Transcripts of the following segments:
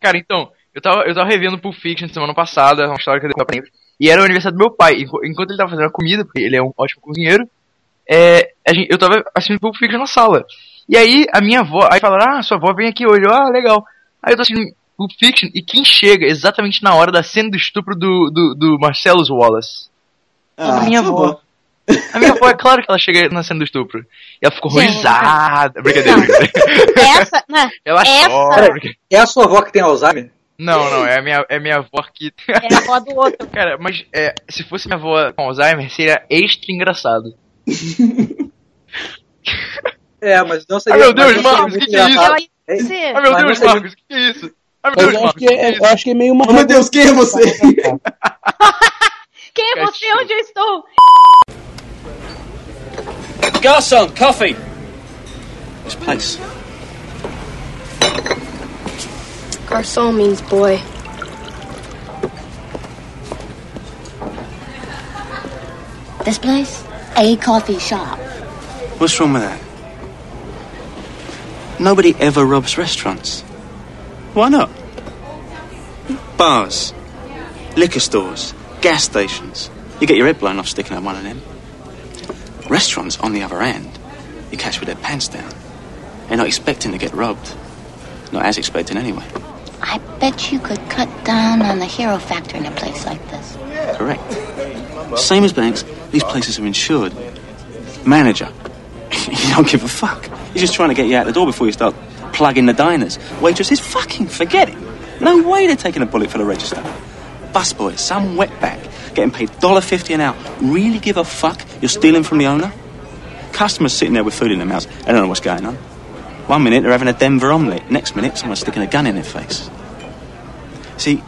Cara, então, eu tava, eu tava revendo Pulp Fiction semana passada, uma história que eu dei pra ele. E era o aniversário do meu pai. Enqu- Enquanto ele tava fazendo a comida, porque ele é um ótimo cozinheiro, é, a gente, eu tava assistindo Pulp Fiction na sala. E aí a minha avó, aí falaram, ah, sua avó vem aqui hoje. Eu, ah, legal. Aí eu tô assistindo Pulp Fiction e quem chega exatamente na hora da cena do estupro do, do, do Marcellus Wallace? Ah, a minha avó. bom. A minha avó, é claro que ela chega na cena do estupro. E ela ficou Gente. horrorizada. Brincadeira, Não. brincadeira. Essa, né? Ela Essa- chora. É a sua avó que tem Alzheimer? Não, não, é a minha, é minha avó que. É a avó do outro. Cara, mas é, se fosse minha avó com Alzheimer, seria extra engraçado. É, mas não Ai seria. meu Deus, não seria Marcos, muito que que é isso? Ai meu Mas Deus, não seria- Marcos, que que é isso? Ai meu Deus, eu acho, Marcos. que é, eu acho que é meio uma. Oh, meu Deus, quem é você? Quem é você? Onde eu estou? Garçon, coffee. This place. Garçon means boy. This place? A coffee shop. What's wrong with that? Nobody ever robs restaurants. Why not? Bars, liquor stores, gas stations. You get your head blown off sticking at one of them. Restaurants, on the other end, you catch with their pants down. They're not expecting to get robbed. Not as expecting anyway. I bet you could cut down on the hero factor in a place like this. Correct. Same as banks, these places are insured. Manager. you don't give a fuck. He's just trying to get you out the door before you start plugging the diners. Waitresses, fucking forget it. No way they're taking a bullet for the register. Busboy, some wetback, getting paid $1.50 an hour. Really give a fuck you're stealing from the owner? Customers sitting there with food in their mouths. They don't know what's going on. One minute they're having a Denver omelette. Next minute someone's sticking a gun in their face. See,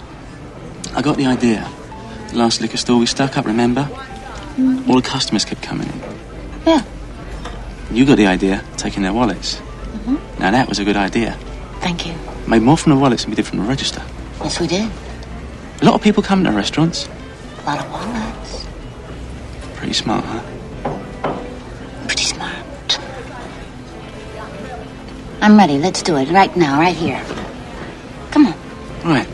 I got the idea. The last liquor store we stuck up, remember? All the customers kept coming in. Yeah. You got the idea, taking their wallets. Mm-hmm. Now that was a good idea. Thank you. Made more from the wallets than we did from the register. Yes, we did. A lot of people come to restaurants. A lot of walnuts. Pretty smart, huh? Pretty smart. I'm ready. Let's do it right now, right here. Come on. Right.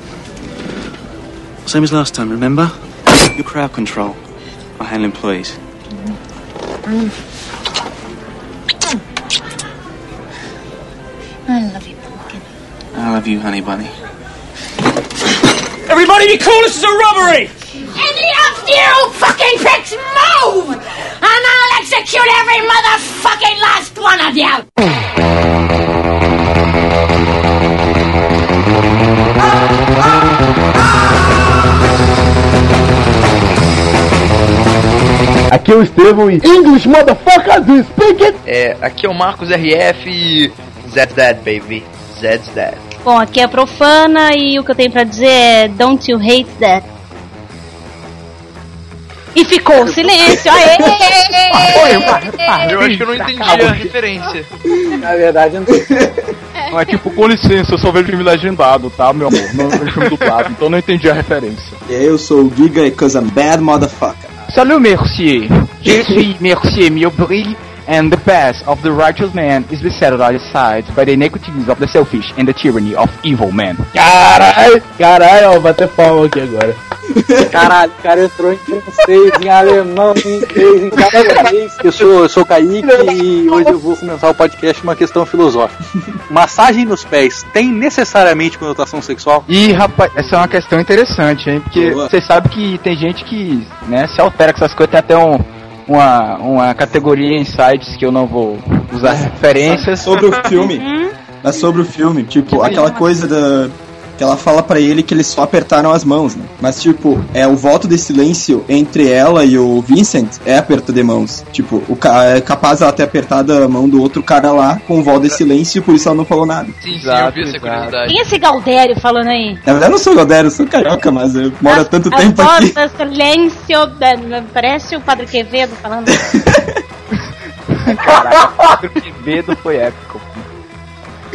Same as last time, remember? Your crowd control. I handle employees. I love you, pumpkin. I love you, honey bunny. Everybody be cool, this is a robbery! Any of you fucking pricks move! And I'll execute every motherfucking last one of you! Aqui é o Estevão e English motherfucker do speak it! É, aqui é o Marcos RF e. Zed's dead, baby. Zed's dead. Bom, aqui é profana e o que eu tenho pra dizer é Don't you hate that? E ficou o silêncio. Aê! Eu acho que eu não entendi a referência. Na verdade, eu não. Não é tipo, com licença, eu só vejo filme legendado, tá, meu amor? Não vejo filme dublado, então não entendi a referência. E aí, eu sou o Giga e cause I'm bad motherfucker. Salut, Mercier. Je suis Mercier Miobril, and the path of the righteous man is beset on all sides by the iniquities of the selfish and the tyranny of evil men. Caralho! Caralho, ó, bater palma aqui agora. Caralho, o cara entrou em francês, em alemão, em inglês, em japonês. Eu sou, eu sou o Kaique e hoje eu vou começar o podcast uma questão filosófica. Massagem nos pés tem necessariamente conotação sexual? Ih, rapaz, essa é uma questão interessante, hein? Porque você sabe que tem gente que, né, se altera com essas coisas, tem até um, uma, uma categoria em sites que eu não vou usar referências. Sobre o filme. Mas sobre o filme, tipo, aquela coisa da. Que ela fala pra ele que eles só apertaram as mãos, né? Mas, tipo, é o voto de silêncio entre ela e o Vincent é aperto de mãos. Tipo, o ca- é capaz ela ter apertado a mão do outro cara lá com o voto de silêncio e por isso ela não falou nada. Sim, sim, eu vi essa curiosidade. Quem é esse Galdério falando aí? Na verdade, eu não sou Godero, eu sou carioca, mas eu moro há tanto a tempo voz aqui. silêncio, da- parece o Padre Quevedo falando. Caraca, que medo foi épico.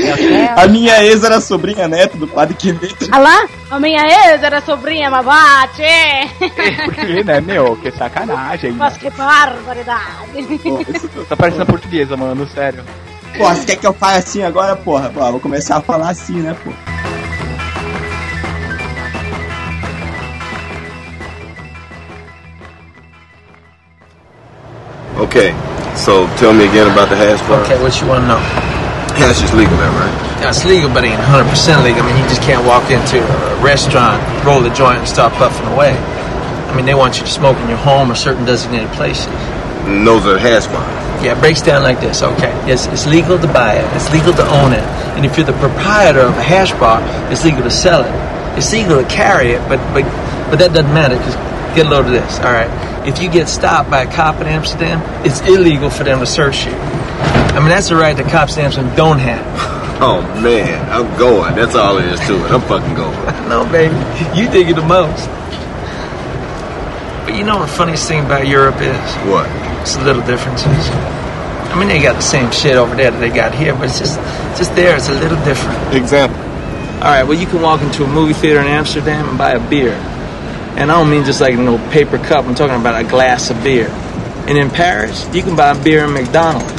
É. A minha ex era sobrinha neta do padre Quevedo. Alá, ah lá? A minha ex era sobrinha Mabate. Porque, né, meu? Que sacanagem. Mas né? que barbaridade. Pô. Tá parecendo portuguesa, mano, sério. Porra, você quer que eu fale assim agora, porra? Pô, vou começar a falar assim, né, pô? Okay, so tell me again about the hash brown. Okay, what you want to know? Hash is legal there, right? Yeah, it's legal, but it ain't 100% legal. I mean, you just can't walk into a restaurant, roll a joint, and start puffing away. I mean, they want you to smoke in your home or certain designated places. And those are hash bars. Yeah, it breaks down like this. Okay, it's, it's legal to buy it, it's legal to own it, and if you're the proprietor of a hash bar, it's legal to sell it. It's legal to carry it, but but but that doesn't matter because get a load of this. All right, if you get stopped by a cop in Amsterdam, it's illegal for them to search you. I mean, that's a right that Cop Amsterdam don't have. Oh man, I'm going. That's all there is to it. I'm fucking going. no, baby, you dig it the most. But you know what the funniest thing about Europe is? What? It's the little differences. I mean, they got the same shit over there that they got here, but it's just, just there. It's a little different. Example. All right, well, you can walk into a movie theater in Amsterdam and buy a beer, and I don't mean just like no paper cup. I'm talking about a glass of beer. And in Paris, you can buy beer in McDonald's.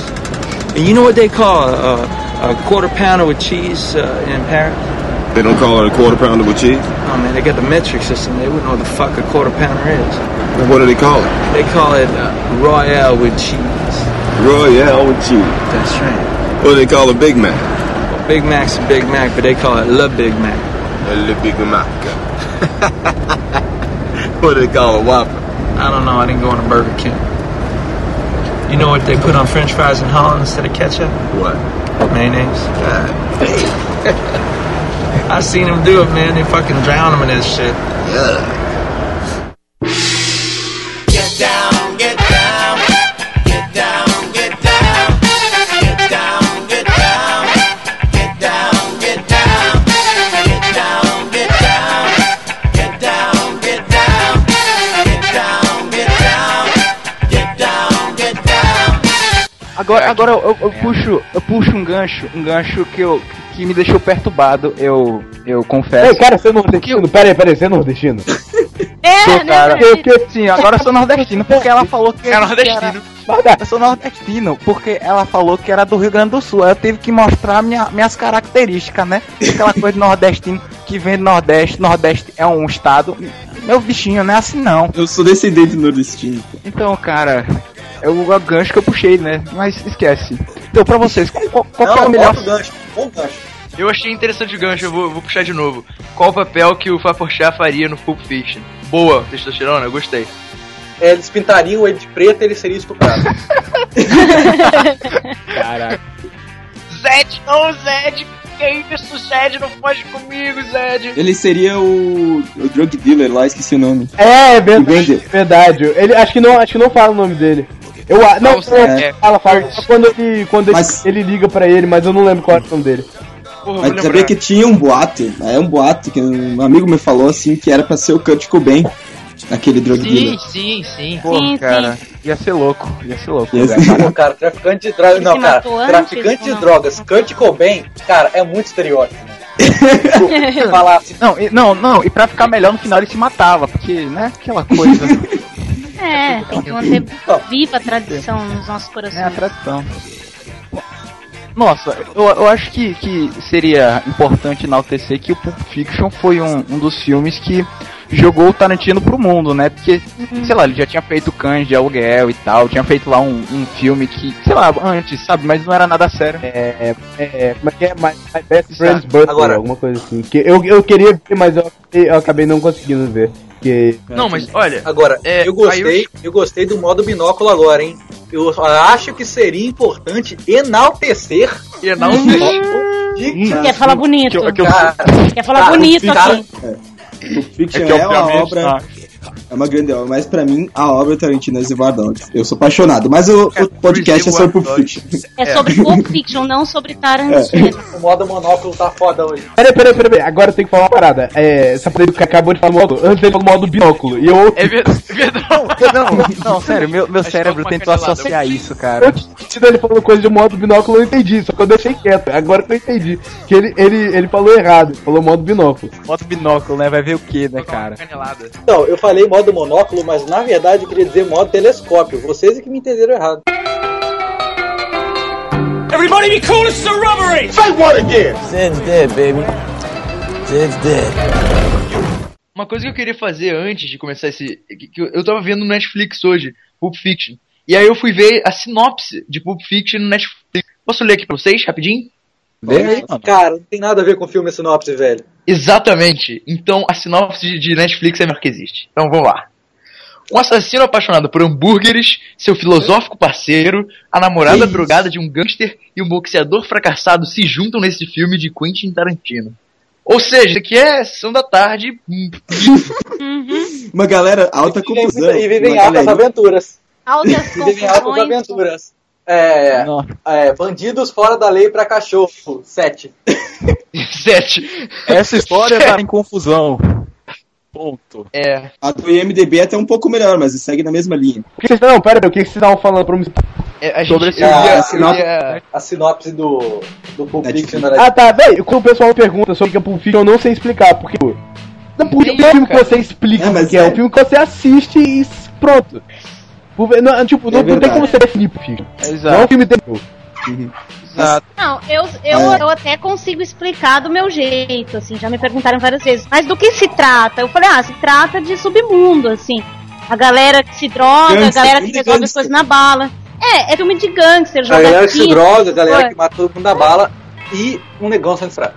And you know what they call a, a quarter pounder with cheese uh, in Paris? They don't call it a quarter pounder with cheese? Oh man, they got the metric system. They wouldn't know what the fuck a quarter pounder is. Well, what do they call it? They call it uh, Royale with cheese. Royale with cheese. That's right. What do they call a Big Mac? Well, Big Mac's a Big Mac, but they call it Le Big Mac. Le Big Mac. what do they call a Whopper? I don't know. I didn't go on a Burger King. You know what they put on French fries in Holland instead of ketchup? What? Mayonnaise. God. I seen them do it, man. They fucking drown them in this shit. Yeah. Agora, agora eu, eu puxo, eu puxo um gancho, um gancho que eu que me deixou perturbado, eu eu confesso. Ei, cara, você é nordestino? Pera aí, pera aí, você é nordestino? É, Sou, né, cara. Fred? Porque, sim, agora eu sou nordestino, porque ela falou que. É nordestino. era- Eu sou nordestino, porque ela falou que era do Rio Grande do Sul. Aí eu tive que mostrar minha, minhas características, né? Aquela coisa de nordestino que vem do Nordeste. Nordeste é um estado. Meu bichinho, não é assim não. Eu sou descendente nordestino. Então, cara, é o gancho que eu puxei, né? Mas esquece. Então, pra vocês, qual, qual- que é o melhor. gancho, bom gancho. Eu achei interessante o gancho, eu vou, vou puxar de novo. Qual o papel que o Faporchat faria no Pulp Fiction? Boa, testosterona, eu gostei. É, eles pintariam ele de preto e ele seria estuprado. Caraca. Zed, não, Zed! Que isso, Zed? Não pode comigo, Zed! Ele seria o, o drug dealer lá, esqueci o nome. É, verdade, Vende. verdade. Ele, acho, que não, acho que não fala o nome dele. Eu, não, Não, não, é. fala, fala. Só quando ele, quando ele- Mas- ele liga pra ele, mas eu não lembro qual é o nome dele. Porra, Mas sabia que tinha um boato, é um boato que um amigo me falou assim que era pra ser o Kurt Cobain, aquele drug Sim, dealer. sim, sim. Pô, Sim, cara, ia ser louco, ia ser louco. Ia ser- Não, cara, traficante de drogas. Ele Não, cara, traficante de drogas, Kurt Cobain, cara, é muito estereótipo. Tipo, falar assim, Não, e, não, não, e pra ficar melhor no final ele se matava, porque, né, aquela coisa, É, tem que manter viva a tradição nos nossos corações. né, a tradição. Nossa, eu, eu acho que, que seria importante enaltecer que o Pulp Fiction foi um, um dos filmes que jogou o Tarantino pro mundo, né? Porque, sei lá, ele já tinha feito Cães de Aluguel e tal, tinha feito lá um, um filme que, sei lá, antes, sabe? Mas não era nada sério. É, é, como é que é? My, my Best Friend's Butler, Agora- alguma coisa assim. Que eu, eu queria ver, mas eu, eu acabei não conseguindo ver. Porque, Não, mas olha, Agora, É, eu gostei, eu... gostei do modo binóculo agora, hein? Eu acho que seria importante enaltecer. e não De... Quer falar bonito. Que eu- que eu- Cara, Quer falar cara, bonito cara, aqui. Pulp Fiction É é, que, uma obviamente, obra, tá. É uma grande obra, mas pra mim a obra Tarantino é Reservoir Dogs. Eu sou apaixonado, mas o, É, o podcast é sobre Pulp Fiction. É sobre Pulp Fiction, não sobre Tarantino. o modo monóculo tá foda hoje. Peraí, peraí, peraí, peraí. Agora eu tenho que falar uma parada. É, essa parada que acabou de falar modo. Antes ele falou modo binóculo. E eu. É ver- verdade. Não, não, sério, meu, meu cérebro alguma tentou associar isso, cara. Antes ele falou coisa de modo binóculo, eu entendi. Só que eu deixei quieto. Agora que eu entendi. Que ele, ele, ele falou errado. Falou modo binóculo. Bota o binóculo, né? Vai ver o que, né, cara? Então, eu falei modo monóculo, mas na verdade eu queria dizer modo telescópio. Vocês é que me entenderam errado. Everybody be cool, this is a robbery! Zed's dead, baby. Zed's dead. Uma coisa que eu queria fazer antes de começar esse. que- eu tava vendo no Netflix hoje, Pulp Fiction. E aí eu fui ver a sinopse de Pulp Fiction no Netflix. Posso ler aqui pra vocês, rapidinho? Cara, não tem nada a ver com o filme sinopse, velho. Exatamente. Então a sinopse de- Netflix é melhor que existe. Então vamos lá. Um assassino apaixonado por hambúrgueres, seu filosófico parceiro, a namorada Isso. drogada de um gangster e um boxeador fracassado se juntam nesse filme de Quentin Tarantino. Ou seja, aqui é sessão da tarde. hum, Uma galera alta confusão. E vivem altas galerinha. aventuras. Altas E vivem altas confusões. aventuras. É, é, bandidos fora da lei pra cachorro. Sete. Sete. Essa história tá em confusão. Ponto. É. A do IMDB é até um pouco melhor, mas segue na mesma linha. O que vocês, não, pera aí, o que vocês estavam falando pra mim? É, a Sobre esse- eu a eu sinopse- ia- A sinopse do, do Pulp. Fiction era Ah, tá, velho, quando o pessoal pergunta sobre o que é Pulp Fiction, eu não sei explicar, porque... Não, porque é um filme que você explica É, mas que é, é. um filme que você assiste e pronto. Não, tipo, não, não tem como você definir Pulp Fiction. Não é um Exato. filme de... Exato. Não, eu, eu, É. eu até consigo explicar do meu jeito, assim, já me perguntaram várias vezes. Mas do que se trata? Eu falei, ah, se trata de submundo, assim. A galera que se droga, Gangster, a galera que resolve as gangster. coisas na bala. É, é filme de gangster, A joga galera que se droga, a galera que matou todo mundo da bala e um negão sendo fraco.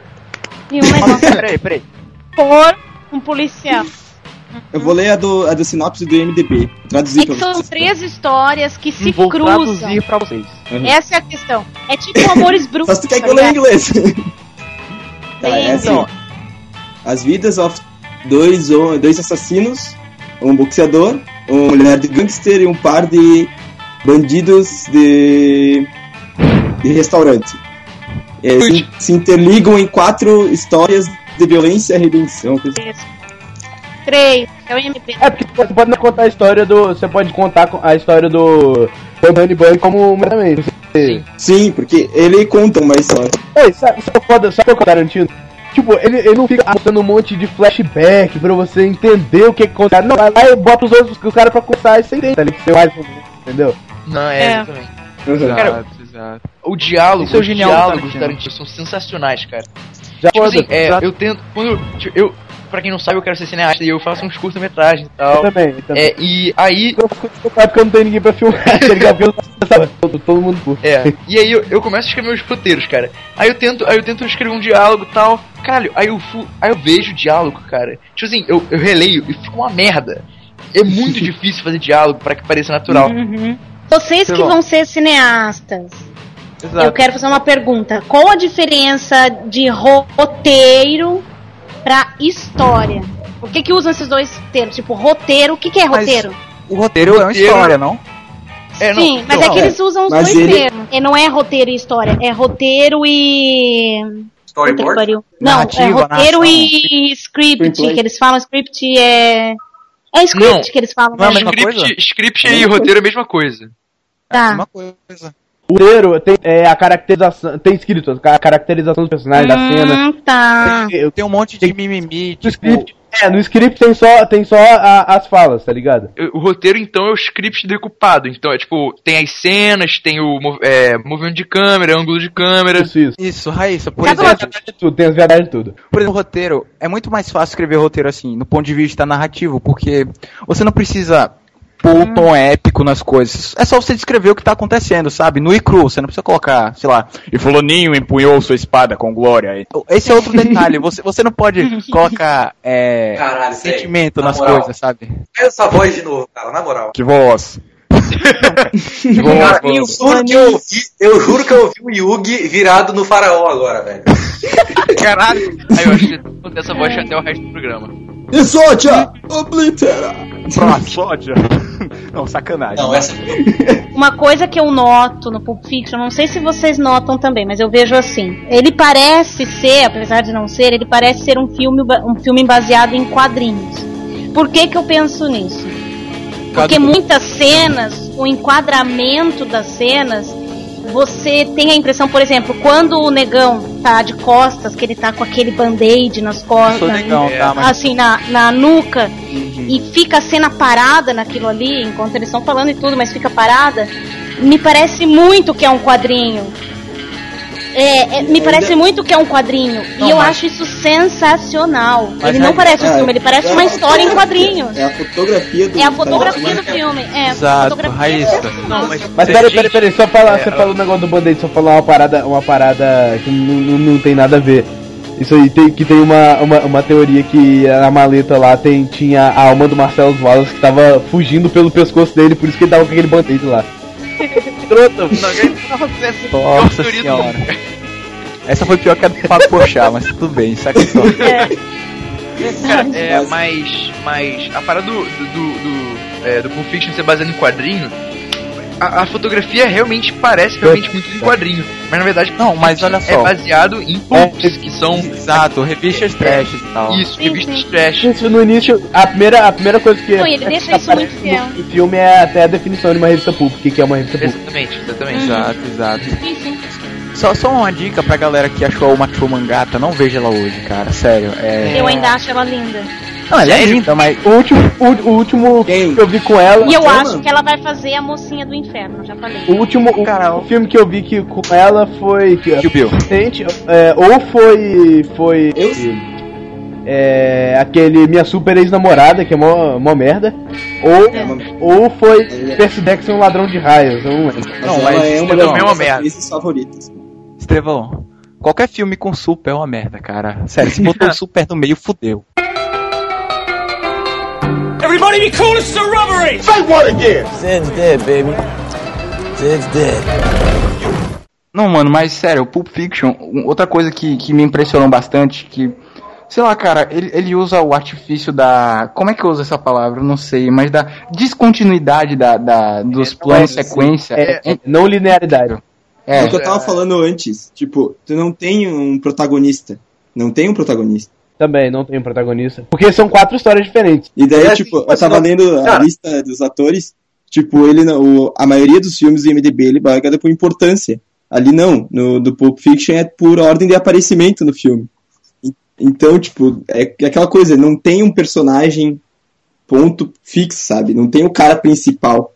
E um negócio Peraí, peraí. por um policial. Eu vou ler a do, a do sinopse do IMDB. Traduzir É que são vocês. três histórias que se Vou cruzam. traduzir pra vocês. Essa é a questão. É tipo Amores Brutos. Só se tu quer tá que eu leia em inglês. Tá, é assim. Então. As vidas of dois, dois assassinos, um boxeador, uma mulher de gangster e um par de bandidos de, de restaurante. É, se, se interligam em quatro histórias de violência e redenção. Isso. Três. É o MP. É, porque você pode não contar a história do... Você pode contar a história do... Do Bunny Bunny como também. Você... Sim, porque ele conta uma história. Ei, sabe, sabe, o foda- sabe o que o Tarantino? Tipo, ele, ele não fica mostrando um monte de flashback pra você entender o que que acontece. Não, vai lá e bota os outros os caras pra contar e você entende, tá? Você mais menos, entendeu? Não, é, É. exatamente. Cara, Exato, exato. O diálogo, Isso é o os genial do diálogos do Tarantino. Tarantino são sensacionais, cara. Já Tipo assim, é, eu tento. Quando eu, tipo, eu. Pra quem não sabe, eu quero ser cineasta e eu faço uns curta-metragens e eu tal. também, eu também. É, e aí. Eu fico preocupado porque eu não tenho ninguém pra filmar, tá eu sabe, todo, todo mundo curte. É, e aí eu, eu começo a escrever meus roteiros, cara. Aí eu tento, aí eu tento escrever um diálogo e tal. Caralho, aí eu, fu- aí eu vejo o diálogo, cara. Tipo assim, eu, eu releio e fica uma merda. É muito difícil fazer diálogo pra que pareça natural. Uhum. Vocês que vão ser cineastas, Exato. eu quero fazer uma pergunta. Qual a diferença de roteiro pra história? Por que que usam esses dois termos? Tipo, roteiro, o que que é Mas- roteiro? O roteiro é uma história, não? É, não, Sim, mas não, é que é. eles usam os Mas dois ele- termos. E não é roteiro e história, é roteiro e... Storyboard? Não, é roteiro narração. e script, Screenplay. que eles falam, script é... É script Não. que eles falam, Não é a né? mesma Script, coisa? script e roteiro é a mesma coisa. Tá. Uma coisa. O roteiro tem é, a caracterização, tem escrito a caracterização dos personagens, da cena. Hum, tá. Eu, Tem um monte de mimimi, no tipo... script, é, no script tem só, tem só a- as falas, tá ligado? O roteiro, então, é o script decupado. Então, é tipo, tem as cenas, tem o é, movimento de câmera, ângulo de câmera. Isso, isso. Isso, Raíssa, por Tem as exemplo, verdades de tudo, tem as verdades de tudo. por exemplo, roteiro, é muito mais fácil escrever roteiro assim, no ponto de vista narrativo, porque você não precisa pôr um tom épico nas coisas. É só você descrever o que tá acontecendo, sabe? No e cru, você não precisa colocar, sei lá, e fulaninho empunhou sua espada com glória. Esse é outro detalhe, você, você não pode colocar é, Caralho, sentimento Na nas moral. coisas, sabe? Essa voz de novo, cara, na moral. Que voz. que voz, Cara, eu juro que eu ouvi, eu juro que eu ouvi o Yugi virado no faraó agora, velho. Caralho! Aí eu acho que essa voz até o resto do programa. Exódia! Oblitera! Pronto, sódia. Não, sacanagem. Não, essa. Uma coisa que eu noto no Pulp Fiction, não sei se vocês notam também, mas eu vejo assim. Ele parece ser, apesar de não ser, ele parece ser um filme, um filme baseado em quadrinhos. Por que que eu penso nisso? Porque muitas cenas, o enquadramento das cenas, você tem a impressão, por exemplo, quando o negão tá de costas, que ele tá com aquele band-aid nas costas, negão, É. tá? Mas assim, na, na nuca, e fica a cena parada naquilo ali, enquanto eles estão falando e tudo, mas fica parada, me parece muito que é um quadrinho. É, é, me parece muito que é um quadrinho. Não, e eu mas- acho isso sensacional. Mas ele não é- parece um é- filme, ele parece é uma a história em quadrinhos. É a fotografia do É a fotografia do filme. É, Exato, Raíssa. Não, mas, Mas peraí, peraí, peraí, só falar, É, você falou o negócio do band-aid, só falar uma parada, uma parada que não, não, não tem nada a ver. Isso aí tem, que tem uma, uma, uma teoria que na maleta lá tem, tinha a alma do Marcelo Wallace que tava fugindo pelo pescoço dele, por isso que ele tava com aquele band-aid lá. Escroto. Nossa senhora. Essa foi pior que a do Fábio Porchat, mas tudo bem, saca só. Cara, é, mas, mas a parada do, do, do, do, é, do Pulp Fiction ser baseado em quadrinho, a, a fotografia realmente parece realmente muito em quadrinho, mas na verdade Não, mas olha é só. baseado em pulps, que são Exato, revistas trash e tal. isso, revistas trash. Isso no início, a primeira, a primeira coisa que Não, ele deixa isso muito fiel. no filme é até a definição de uma revista pulp, o que, é uma revista pulp. Exatamente, exatamente. Exato, exato. Sim, sim. Só, só uma dica pra galera que achou uma Mangata, não veja ela hoje, cara, sério. É... Eu ainda acho ela linda. Não, ela é linda, mas O último, o, o último que eu vi com ela. E eu acho que ela vai fazer a mocinha do inferno, já falei. O último o, o filme que eu vi que, com ela foi. Que, Kill Bill. recente, é, ou foi. Foi. É, aquele Minha Super Ex-Namorada, que é mó, mó merda. Ou, ou foi Percy Jackson Ladrão de Raios, eu não lembro. Não, mas é uma das é uma minhas merda. favoritas. Estevão, qualquer filme com super é uma merda, cara. Sério, se botou o super no meio, fudeu. Everybody be cool, this is a robbery! Say what again? Zed's dead, baby. Zed's dead. Não, mano, mas sério, o Pulp Fiction, outra coisa que, que me impressionou bastante, que, sei lá, cara, ele, ele usa o artifício da. Como é que eu uso essa palavra? Não sei, mas da descontinuidade da, da, dos planos de é, sequência. É, é, não linearidade. É. É, o que eu tava falando antes, tipo, tu não tem um protagonista. Não tem um protagonista. Também, não tem um protagonista. Porque são quatro histórias diferentes. E daí, É, tipo, assim, eu tava não- lendo a Cara. lista dos atores, tipo, ele não- o, a maioria dos filmes do IMDB ele baga por importância. Ali não, no do Pulp Fiction é por ordem de aparecimento no filme. E- Então, tipo, é aquela coisa, não tem um personagem ponto fixo, sabe? Não tem o cara principal.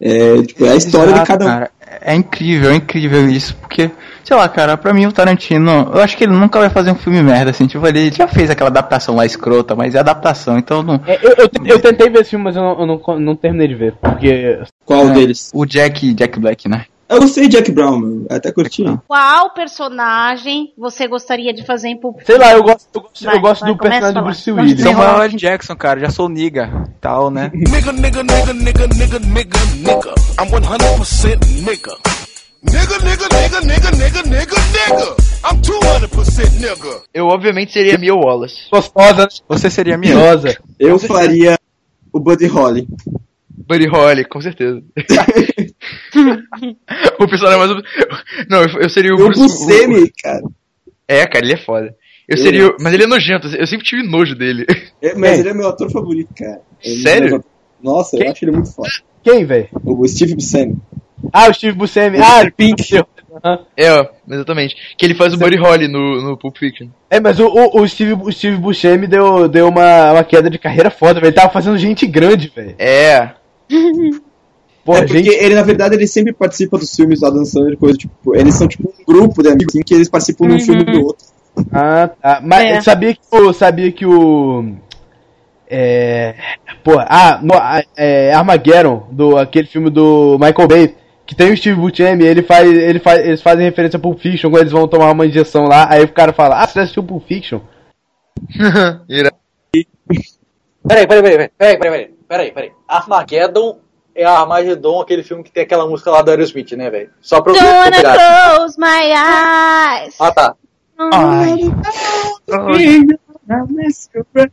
É, tipo, é a história de Exato, cada um. cara. É incrível, é incrível isso, porque, sei lá, cara, pra mim o Tarantino, eu acho que ele nunca vai fazer um filme merda, assim, tipo, ele já fez aquela adaptação lá escrota, mas é adaptação, então não... É, eu, eu, eu tentei ver esse filme, mas eu não, eu não, não terminei de ver. Porque. Qual É, deles? O Jack, Jack Black, né? Eu gostei de Jack Brown, até curti. Qual personagem você gostaria de fazer em Pulp Sei lá, eu gosto, eu gosto, Vai, eu gosto vai, do personagem do Bruce. Willis. Samuel L. Jackson, cara, já sou niga, tal, né? Nigga, nigga, nigga, nigga, nigga, nigga, nigga. I'm 100% nigga. Nigga, nigga, nigga, nigga, nigga, nigga, nigga. I'm 200% nigga. Eu obviamente seria Mia Wallace. Gostosa, Você seria gostosa. Eu faria o Buddy Holly. Buddy Holly, com certeza. o personagem mais. Não, eu, eu seria o O Bruce. Buscemi, cara. É, cara, ele é foda. Eu seria. é o- Mas ele é nojento, eu sempre tive nojo dele. É, mas Quem? ele é meu ator favorito, cara. Ele é Sério? meu- Nossa, eu Quem? acho ele muito foda. Quem, velho? O Steve Buscemi. Ah, o Steve Buscemi. Ah, Pink. É, exatamente. Que ele faz o Buddy Holly no, no Pulp Fiction. É, mas o, o, o Steve, o Steve Buscemi deu, deu uma, uma queda de carreira foda, velho. Ele tava fazendo gente grande, velho. É. Porra, é porque gente. ele, na verdade, ele sempre participa dos filmes lá dançando e coisa, tipo, eles são tipo um grupo de amigos assim, que eles participam de um Uhum. filme do outro. Ah, tá. Mas É. sabia que o. Sabia que o. É. Pô, ah, no, ah, é, Armageddon, do, aquele filme do Michael Bay, que tem o Steve Buscemi, ele faz, ele faz, eles fazem referência a Pulp Fiction quando eles vão tomar uma injeção lá, aí o cara fala, ah, você assistiu Pulp Fiction? Peraí, peraí, peraí, peraí, peraí, peraí, peraí, peraí. Armageddon é Armageddon, aquele filme que tem aquela música lá do Aerosmith, né, velho? Só pra eu Don't wanna pegar. close my eyes. Ah, tá. Ai.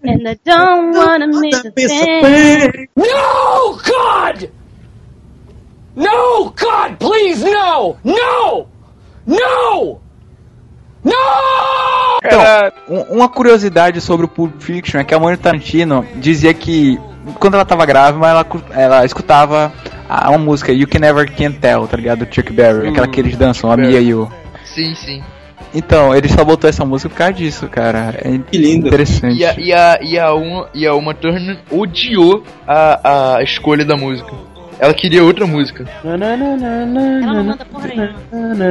And I don't wanna miss a thing. No, God! No, God, please, no! No! No! No! Então, um- uma curiosidade sobre o Pulp Fiction é que a Mônica Tarantino dizia que quando ela tava grávida, ela, ela escutava a, uma música You Can Never Can Tell, tá ligado? Do Chuck Berry, aquela que eles dançam, a. Mia e o... Sim, sim. Então, ele só botou essa música por causa disso, cara. É Que lindo. interessante. E a, e a, e a, uma, e a Uma Turner odiou a, a escolha da música. Ela queria outra música. Ela não manda porra nenhuma.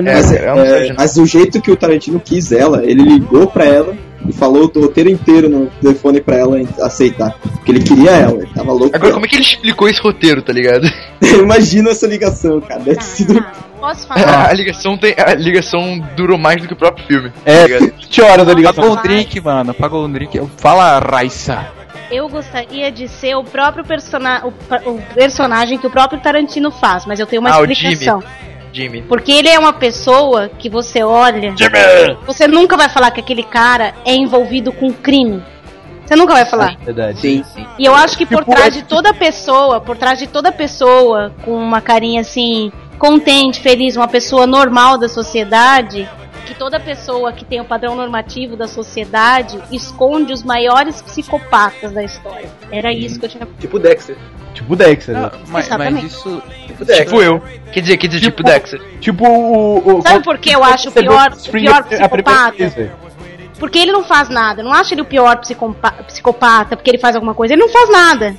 Mas, É, é, nada. mas o jeito que o Tarantino quis ela, ele ligou pra ela e falou o roteiro inteiro no telefone pra ela aceitar. Porque ele queria ela, ele tava louco. Agora, como é que ele explicou esse roteiro, tá ligado? Imagina essa ligação, cara. Deve ter sido. Posso A, falar? ligação tem, a ligação durou mais do que o próprio filme. É, tá ligado? 20 horas da ligação. Pagou um drink, mano. Pagou um drink. Fala, Raissa. Eu gostaria de ser o próprio persona o, o personagem que o próprio Tarantino faz, mas eu tenho uma Ah, explicação. Jimmy. Porque ele é uma pessoa que você olha. Você nunca vai falar que aquele cara é envolvido com crime. Você nunca vai falar. Verdade. Sim. E eu acho que por Tipo, trás é- de toda pessoa, por trás de toda pessoa com uma carinha assim, contente, feliz, uma pessoa normal da sociedade, que toda pessoa que tem o padrão normativo da sociedade esconde os maiores psicopatas da história. Era isso que eu tinha. Tipo Dexter. Tipo Dexter. né? Mas, mas isso. Tipo eu. Quer dizer, quer dizer, tipo, Dexter. Tipo o. o Sabe por que eu acho o pior, pior psicopata? Porque ele não faz nada. Eu não acho ele o pior psicopa- psicopata porque ele faz alguma coisa. Ele não faz nada.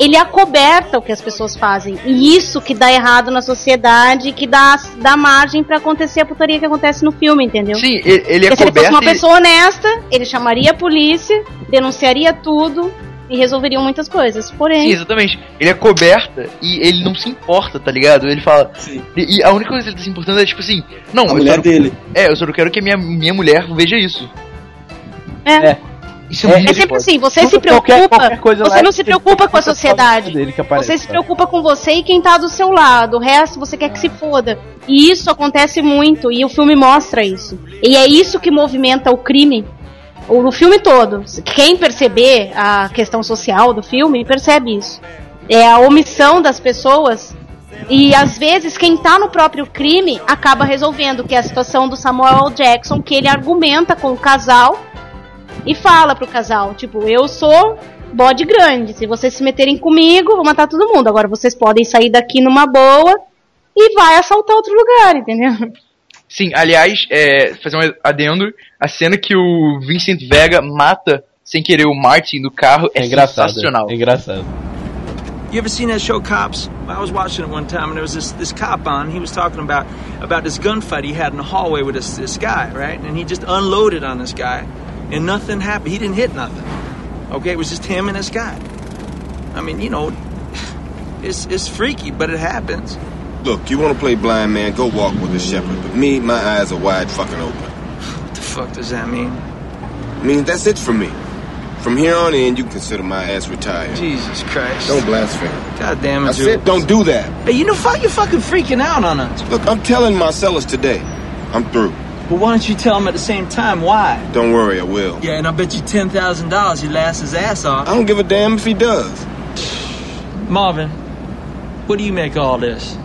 Ele acoberta o que as pessoas fazem. E isso que dá errado na sociedade, que dá, dá margem pra acontecer a putaria que acontece no filme, entendeu? Sim, ele, ele é Porque se ele fosse uma coberto. pessoa honesta, ele chamaria a polícia, denunciaria tudo e resolveria muitas coisas. Sim, Porém, exatamente. Ele é coberta e ele não se importa, tá ligado? Ele fala. E, e a única coisa que ele tá se importando é tipo assim: Não, A eu mulher só não, dele. É, eu só não quero que a minha, minha mulher veja isso. é. Isso é, É, É sempre assim, você Tudo, se preocupa, qualquer- qualquer você não é se preocupa com a sociedade. aparece, Você se preocupa com você e quem tá do seu lado. O resto você quer que se foda. E isso acontece muito e o filme mostra isso. E é isso que movimenta o crime. O filme todo. Quem perceber a questão social do filme percebe isso. É a omissão das pessoas e às vezes quem tá no próprio crime acaba resolvendo, que é a situação do Samuel. Jackson, que ele argumenta com o casal e fala pro casal, tipo, eu sou bode grande, se vocês se meterem comigo, vou matar todo mundo. Agora vocês podem sair daqui numa boa e vai assaltar outro lugar, entendeu? Sim, aliás, é, fazer um adendo, a cena que o Vincent Vega mata sem querer o Martin do carro é, É engraçado. sensacional. É engraçado. You ever seen that show Cops? I was watching it one time and there was this, this cop on. He was talking about about this gunfight he had in the hallway with this this guy, right? And he just unloaded on this guy and nothing happened. He didn't hit nothing. Okay, it was just him and this guy. I mean, you know, it's it's freaky, but it happens. Look, you want to play blind man? Go walk with the shepherd. But me, my eyes are wide fucking open. What the fuck does that mean? I mean, that's it for me. From here on in, you can consider my ass retired. Jesus Christ. Don't blaspheme. God damn it, I Jules. said, don't do that. Hey, you know, fuck, you're fucking freaking out on us. Look, I'm telling Marcellus today. I'm through. But why don't you tell him at the same time why? Don't worry, I will. Yeah, and I bet you ten thousand dollars he laughs his ass off. I don't give a damn if he does. Marvin, what do you make of all this?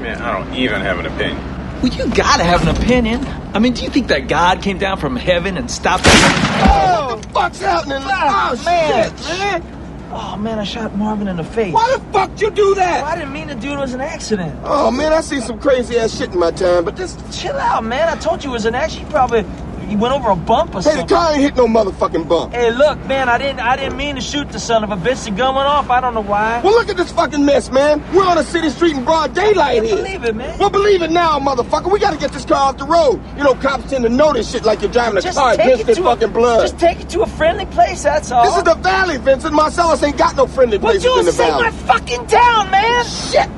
Man, I don't even have an opinion. Well, you gotta have an opinion. I mean, do you think that God came down from heaven and stopped him? Oh, what the fuck's happening? Ah, oh, man, shit. man. Oh man, I shot Marvin in the face. Why the fuck you do that? I didn't mean to do it. It was an accident. Oh, man, I seen some crazy ass shit in my time, but just Chill out, man. I told you it was an accident. You probably you went over a bump or Hey, the car ain't hit no motherfucking bump. Hey, look, man. I didn't. I didn't mean to shoot the son of a bitch. The gun went off. I don't know why. Well, look at this fucking mess, man. We're on a city street in broad daylight here. Believe it, man. Well, believe it now, motherfucker. We gotta get this car off the road. You know, cops tend to notice shit like you're driving a Just car against this fucking a, blood. Just take it to a friendly place. That's all. This is the valley, Vincent. Marcellus ain't got no friendly Well, places in the Jules, take valley. my fucking town, man. Shit!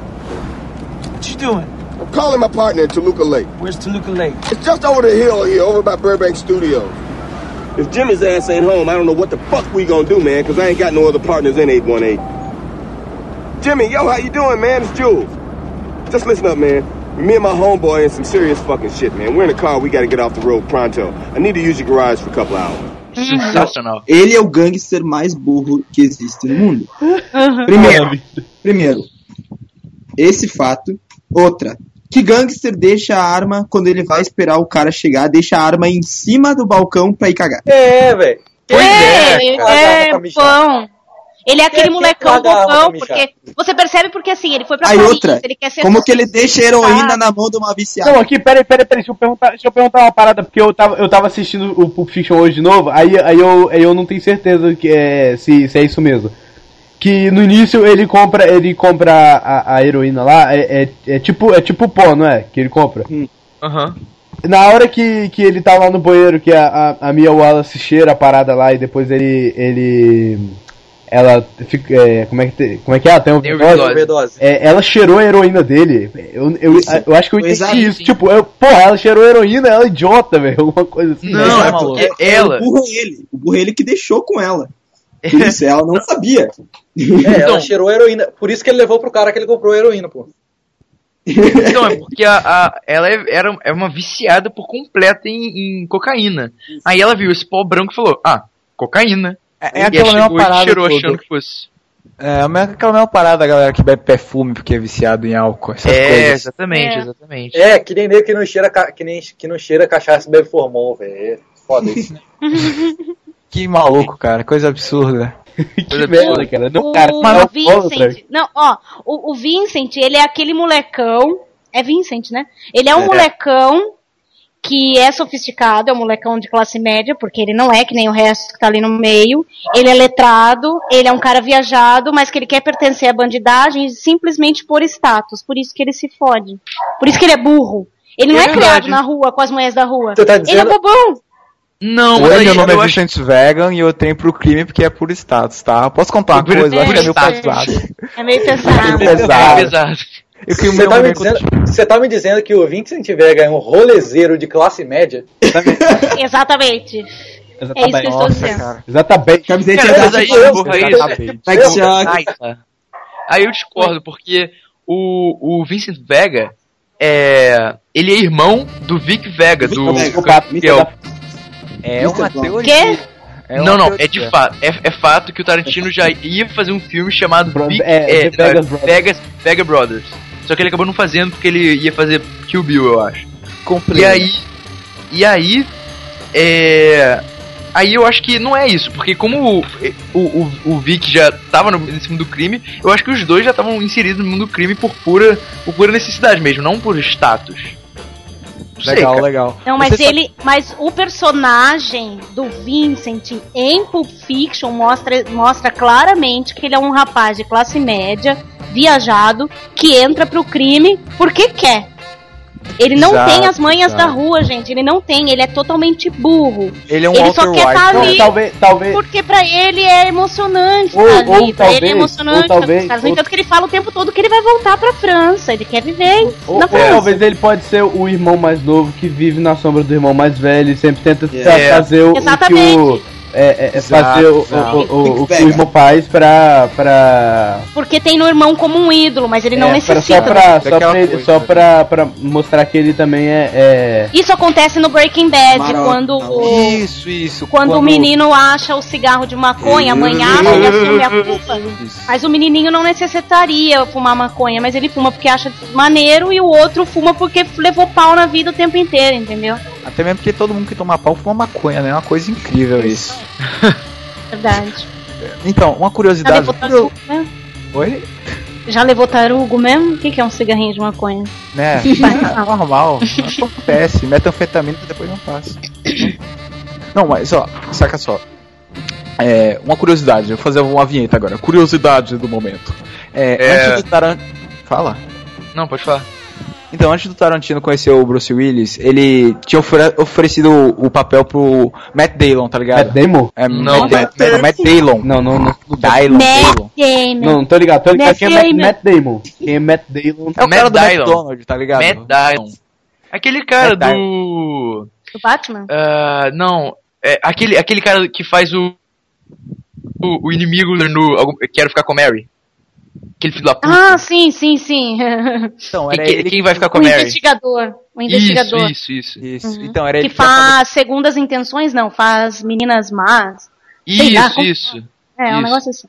What you doing? I'm calling my partner in Toluca Lake. Where's Toluca Lake? It's just over the hill here, over by Burbank Studios. If Jimmy's ass ain't home, I don't know what the fuck we gonna do, man, because I ain't got no other partners in 818. Jimmy, yo, how you doing, man? It's Jules. Just listen up, man. Me and my homeboy in some serious fucking shit, man. We're in a car, we gotta get off the road pronto. I need to use your garage for a couple hours. Sensacional. Ele é o gangster mais burro que existe no mundo. Primeiro, primeiro, esse fato. Outra, que gangster deixa a arma quando ele vai esperar o cara chegar, deixa a arma em cima do balcão pra ir cagar. É, velho. é, cara. é, Pra mijar. bom. Ele é aquele quer molecão bobão, porque você percebe porque assim, ele foi pra Aí Paris, outra, ele quer ser como que ele deixa heroína na mão de uma viciada? Não, aqui, peraí, peraí, peraí, deixa eu perguntar, deixa eu perguntar uma parada, porque eu tava, eu tava assistindo o Pulp Fiction hoje de novo, aí, aí, eu, aí eu não tenho certeza que é, se, se é isso mesmo. Que no início ele compra ele compra a, a heroína lá, é, é, é tipo é tipo pó, não é? Que ele compra. Aham. Na hora que, que ele tá lá no banheiro, que a, a, a Mia Wallace cheira a parada lá e depois ele. ele ela fica. é, como, é que te- como é que é? Ela tem Tem overdose. overdose. É, ela cheirou a heroína dele. Eu, eu, eu acho que eu entendi Exato, isso. Tipo, eu, porra, ela cheirou a heroína, ela é idiota, velho. Alguma coisa assim. Não, né? é É, ela. O burro é ele. O burro é ele que deixou com ela. Por isso, ela não sabia. É, Então. ela cheirou a heroína. Por isso que ele levou pro cara que ele comprou a heroína, pô. Então, é porque a, a- ela é- era é uma viciada por completo em, em cocaína. Aí ela viu esse pó branco e falou: Ah, cocaína. É, é e aquela mesma e parada cheirou toda. achando que fosse. É, a mesma- aquela mesma parada, galera, que bebe perfume porque é viciado em álcool. Essas É, coisas. exatamente, É. exatamente. É, que nem nego que não cheira, que nem, que não cheira cachaça e bebe formol, velho. É Foda isso. Que maluco, cara. Coisa absurda. que merda, cara. Não, O cara, não, é alcoólatra. Vincent, não, ó, o, o Vincent, ele é aquele molecão, é Vincent, né? Ele é um É. molecão que é sofisticado, é um molecão de classe média, porque ele não é que nem o resto que tá ali no meio. Ele é letrado, ele é um cara viajado, mas que ele quer pertencer à bandidagem simplesmente por status. Por isso que ele se fode. Por isso que ele é burro. Ele não É é, verdade. criado na rua com as mulheres da rua. Tá Ele é dizendo- bobão. Não, mas Oi, meu nome eu é acho Vicente Vegan e eu tenho pro crime porque é por status, tá? Posso contar uma coisa? Eu acho que é meio por pesado. É meio pesado. É que pesado. é pesado. Eu Você tá, me dizendo, você tá me dizendo que o Vincent Vega é um rolezeiro de classe média? Exatamente. É isso que eu estou Nossa, dizendo. cara. Exatamente. Camiseta Cara, mas da aí, porra, aí, Exatamente. Tá. Eu discordo, porque o, o Vincent Vega é. Ele é irmão do Vic Vega, do. Vega. É Mr. uma Blanc. teoria. Quê? É não, não, é de fato. É, é fato que o Tarantino já ia fazer um filme chamado Bro- Vic, é, é, Vegas é, Brothers. Vegas, Vega Brothers. Só que ele acabou não fazendo porque ele ia fazer Kill Bill, eu acho. Comprei. E aí. E aí. É. Aí eu acho que não é isso, porque como o, o, o, o Vic já tava no, nesse mundo do crime, eu acho que os dois já estavam inseridos no mundo do crime por pura, por pura necessidade mesmo, não por status. Sei, Legal, cara. legal. Não, mas Você sabe- ele. Mas o personagem do Vincent em Pulp Fiction mostra, mostra claramente que ele é um rapaz de classe média, viajado, que entra pro crime porque quer. Ele não Exato, tem as manhas da exato. rua, gente. Ele não tem, ele é totalmente burro. Ele é um ele só quer White. tá ali. talvez, talvez, Porque pra ele é emocionante Ou- tá ali. ou pra ele talvez- é emocionante ou tá talvez- caras. No ou- entanto que ele fala o tempo todo que ele vai voltar pra França. Ele quer viver ou, na ou França. talvez ele pode ser o irmão mais novo que vive na sombra do irmão mais velho e sempre tenta É. fazer o, o que o. É, é, é fazer o, o, o, o que o irmão faz pra. pra Porque tem no irmão como um ídolo, mas ele não é, pra- necessita. só pra, só, pra, ele- coisa, só né? pra, pra mostrar que ele também é. é- Isso acontece no Breaking Bad, quando o, Isso, isso. quando o menino acha o cigarro de maconha, a mãe acha e assume a culpa. Isso. Mas o menininho não necessitaria fumar maconha, mas ele fuma porque acha maneiro e o outro fuma porque levou pau na vida o tempo inteiro, entendeu? Até mesmo porque todo mundo que toma pau fuma maconha, né? É uma coisa incrível isso. Verdade. Então, uma Já curiosidade. levou tarugo? Oi? Já levou tarugo mesmo? O que, que é um cigarrinho de maconha? Né? É normal. Acontece. Metanfetamina depois não passa. Não, mas ó, saca só. É, uma curiosidade, eu vou fazer uma vinheta agora. Curiosidade do momento. É, É. Antes do Tarantino. Fala. Não, pode falar. Então, antes do Tarantino conhecer o Bruce Willis, ele tinha ofere- oferecido o, papel pro Matt Damon, tá ligado? Matt Damon? É, Não, Matt, Matt, não, Matt Damon. Não, não, não. Dylon, Matt Damon. Não, não tô ligado. Tô ligado Matt quem é Matt, Damon. Matt Damon. Quem é Matt Damon? É o Matt cara do Dillon. McDonald's, tá ligado? Matt Dillon. Aquele cara Matt do. Do Batman? ah, não, é, aquele, aquele cara que faz o. O, o inimigo no. algum- Quero ficar com Mary. Aquele filho da puta. Ah, sim, sim, sim. Então, era que- ele quem vai ficar com o a Mary? investigador. O Isso, investigador. isso, isso. Isso. Então, era ele Que faz segundas intenções, não, faz meninas más. Sei lá, Isso, como- isso. É, um Isso. negócio assim.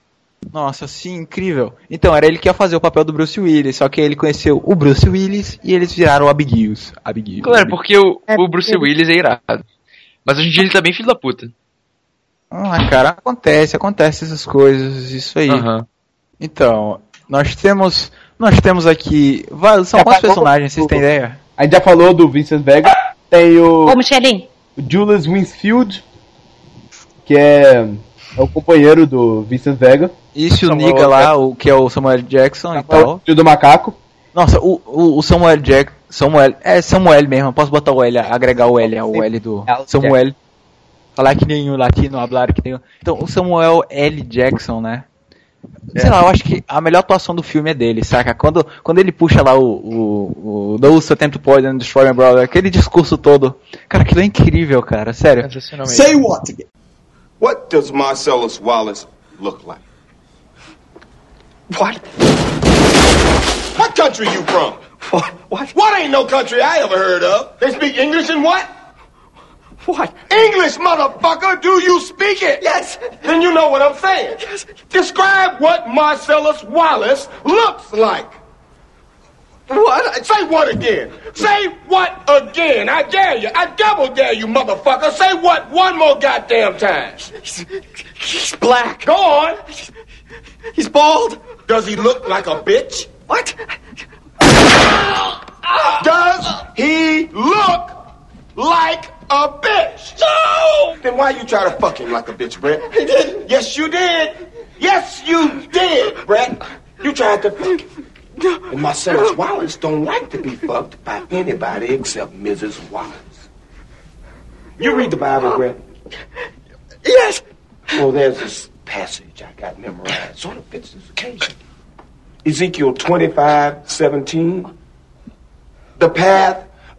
Nossa, sim, incrível. Então, era ele que ia fazer o papel do Bruce Willis, só que ele conheceu o Bruce Willis e eles viraram Abigails. Abigail. Claro, porque o, É, o Bruce ele- Willis é irado. Mas hoje em dia ele tá bem filho da puta. Ah, cara, acontece, acontece essas coisas, isso aí. Aham. Então, nós temos. Nós temos aqui. São Já quantos personagens, vocês têm ideia? A gente já falou do Vincent Vega. Tem o, Ô, Michelin, o Julius Winsfield, que é. é o companheiro do Vincent Vega. Isso, o Samuel Niga lá, Jackson. o que é o Samuel Jackson e É o tal. tio do macaco. Nossa, o, o, o Samuel Jack. Samuel. É Samuel mesmo, posso botar o L, agregar o L, o L do Samuel. Falar que nem o latino, hablar que nem o. Então, o Samuel L. Jackson, né? Sei lá, eu acho que a melhor atuação do filme é dele, saca? Quando, quando ele puxa lá o, o, o Those Attempt to Poison and Destroy My Brother, aquele discurso todo. Cara, aquilo é incrível, cara, sério. Say what? What does Marcellus Wallace look like? What? What country you from? What? What? What ain't no country I ever heard of? They speak English and what? What? English, motherfucker! Do you speak it? Yes. Then you know what I'm saying. Yes. Describe what Marcellus Wallace looks like. What? Say what again? Say what again? I dare you. I double dare you, motherfucker. Say what one more goddamn time. He's, black. Go on. He's bald. Does he look like a bitch? What? Does he look like a bitch? No! Then why you try to fuck him like a bitch, Brett? He did. Yes, you did. Yes, you did, Brett. You tried to fuck him. And Marcellus Wallace don't like to be fucked by anybody except Mrs. Wallace. You read the Bible, Brett? Yes. Well, there's this passage I got memorized. Sort of fits this occasion. Ezekiel 25, 17. The path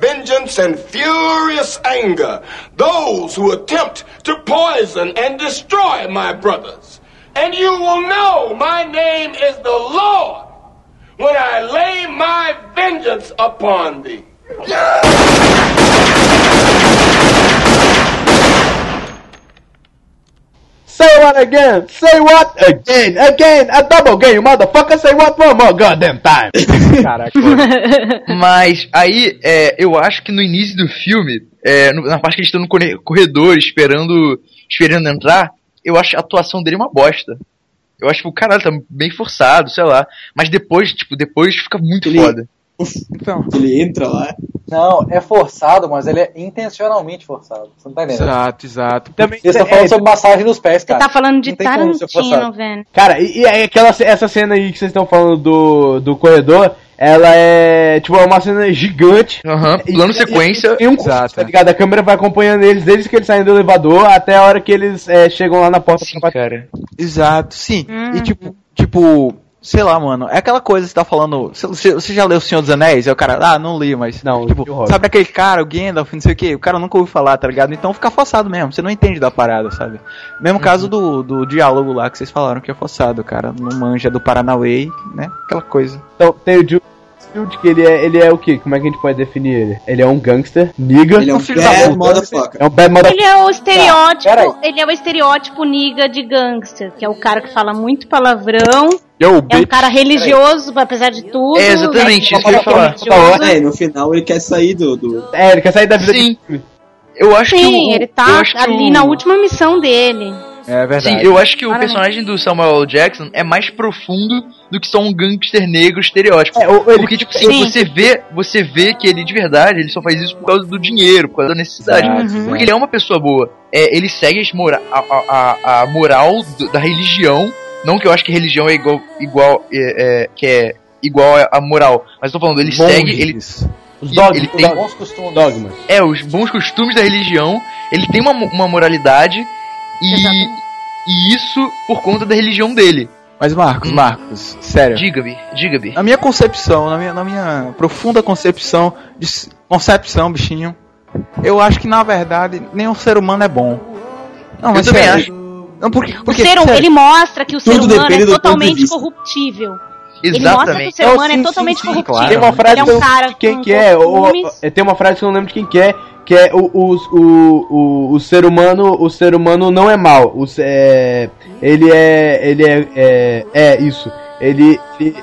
vengeance and furious anger those who attempt to poison and destroy my brothers. And you will know my name is the Lord when I lay my vengeance upon thee. Say what again? Say what again? Again! A double game, motherfucker! Say what one more goddamn time! Caraca. Mas aí, é, eu acho que no início do filme, é, na parte que eles estão no corre- corredor esperando, esperando entrar, eu acho a atuação dele uma bosta. Eu acho que o caralho tá bem forçado, sei lá. Mas depois, tipo, depois fica muito foda. Então. Ele entra lá. Não, é forçado, mas ele é intencionalmente forçado. Você não tá entendendo? Exato, exato. Também, Eles estão falando é, sobre massagem nos pés, Você cara. tá falando de Tarantino, velho. Cara, e, e aí aquela, essa cena aí que vocês estão falando do, do corredor, ela é tipo é uma cena gigante. Aham, E- plano e- sequência. Tem um Exato, tá é. ligado? A câmera vai acompanhando eles desde que eles saem do elevador até a hora que eles é, chegam lá na porta Sim, pra cara. Exato, sim. Uhum. E tipo, tipo, sei lá, mano, é aquela coisa que você tá falando. Você, já leu O Senhor dos Anéis? Aí o cara, ah, não li, mas. Não, tipo, sabe aquele cara, o Gandalf, não sei o que, o cara nunca ouviu falar, tá ligado? Então fica forçado mesmo, você não entende da parada, sabe? Mesmo caso do, do diálogo lá que vocês falaram que é forçado, cara. Não manja do Paranauê, né? Aquela coisa. Então, tem o Field, que ele é, ele é o quê? Como é que a gente pode definir ele? Ele é um gangster, nigga. Ele é um filho da bad puta. motherfucker. É um bad mother... Ele é o estereótipo, peraí. ele é o estereótipo niga de gangster, que é o cara que fala muito palavrão, Yo, é um cara religioso, apesar de tudo. É, exatamente, né? isso que eu ia falar. É, no final ele quer sair do. do... É, ele quer sair da vida Sim. de... Eu acho que Sim, o, ele tá que ali o- na última missão dele. É verdade. Sim, eu acho que o personagem do Samuel L. Jackson é mais profundo do que só um gangster negro estereótipo. É, ele- Porque, tipo Sim. você vê, você vê que ele de verdade, ele só faz isso por causa do dinheiro, por causa da necessidade. Uhum. Porque ele é uma pessoa boa. É, ele segue mora a, a- a moral do- da religião. Não que eu acho que religião é igual. igual é, é, que é igual a moral. Mas eu tô falando, ele segue. Ele. Os dogmas. ele os tem- dogmas. Bons costumes. dogmas. é, os bons costumes da religião. Ele tem uma, uma moralidade. E, Exatamente. e isso por conta da religião dele. Mas Marcos, Hum. Marcos, sério. Diga-me, diga-me. Na minha concepção, na minha, na minha profunda concepção, concepção, bichinho, eu acho que na verdade nenhum ser humano é bom. Não, mas Eu também sério. acho. Não, porque, O porque ser, hum- sério, ele mostra que o ser humano é totalmente corruptível. Ele mostra que o Exatamente. ser Não, humano sim, é totalmente sim, sim, corruptível. claro. Tem uma frase ele é que um eu cara de quem com que é, o, costumes. o- tem uma frase que eu não lembro de quem que é, que é o, o, o, o, o ser humano, o ser humano não é mal, o, é, ele é, ele é, é, é isso, Ele. Ele,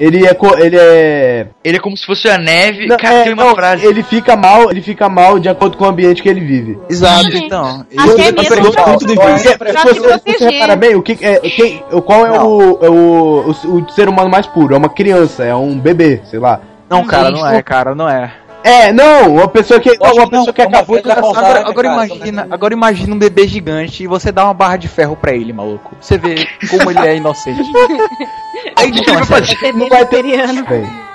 ele é. co- Ele é. Ele é como se fosse a neve. Não, Cara, é, tem uma não, frase. Ele fica mal, ele fica mal de acordo com o ambiente que ele vive. Exato, então. Até mesmo ponto de vista. pra Se você, você repara bem, o que é, quem, o- qual é o, é o, o, o ser humano mais puro? É uma criança, é um bebê, sei lá. Não, cara, não é, cara, não é. É, não, uma pessoa que, uma que não, pessoa que é acabou de Agora, né, agora cara? imagina, agora imagina um bebê gigante e você dá uma barra de ferro pra ele, maluco. Você vê como ele é inocente. Aí que ele vai fazer? Bebê Não vai ter.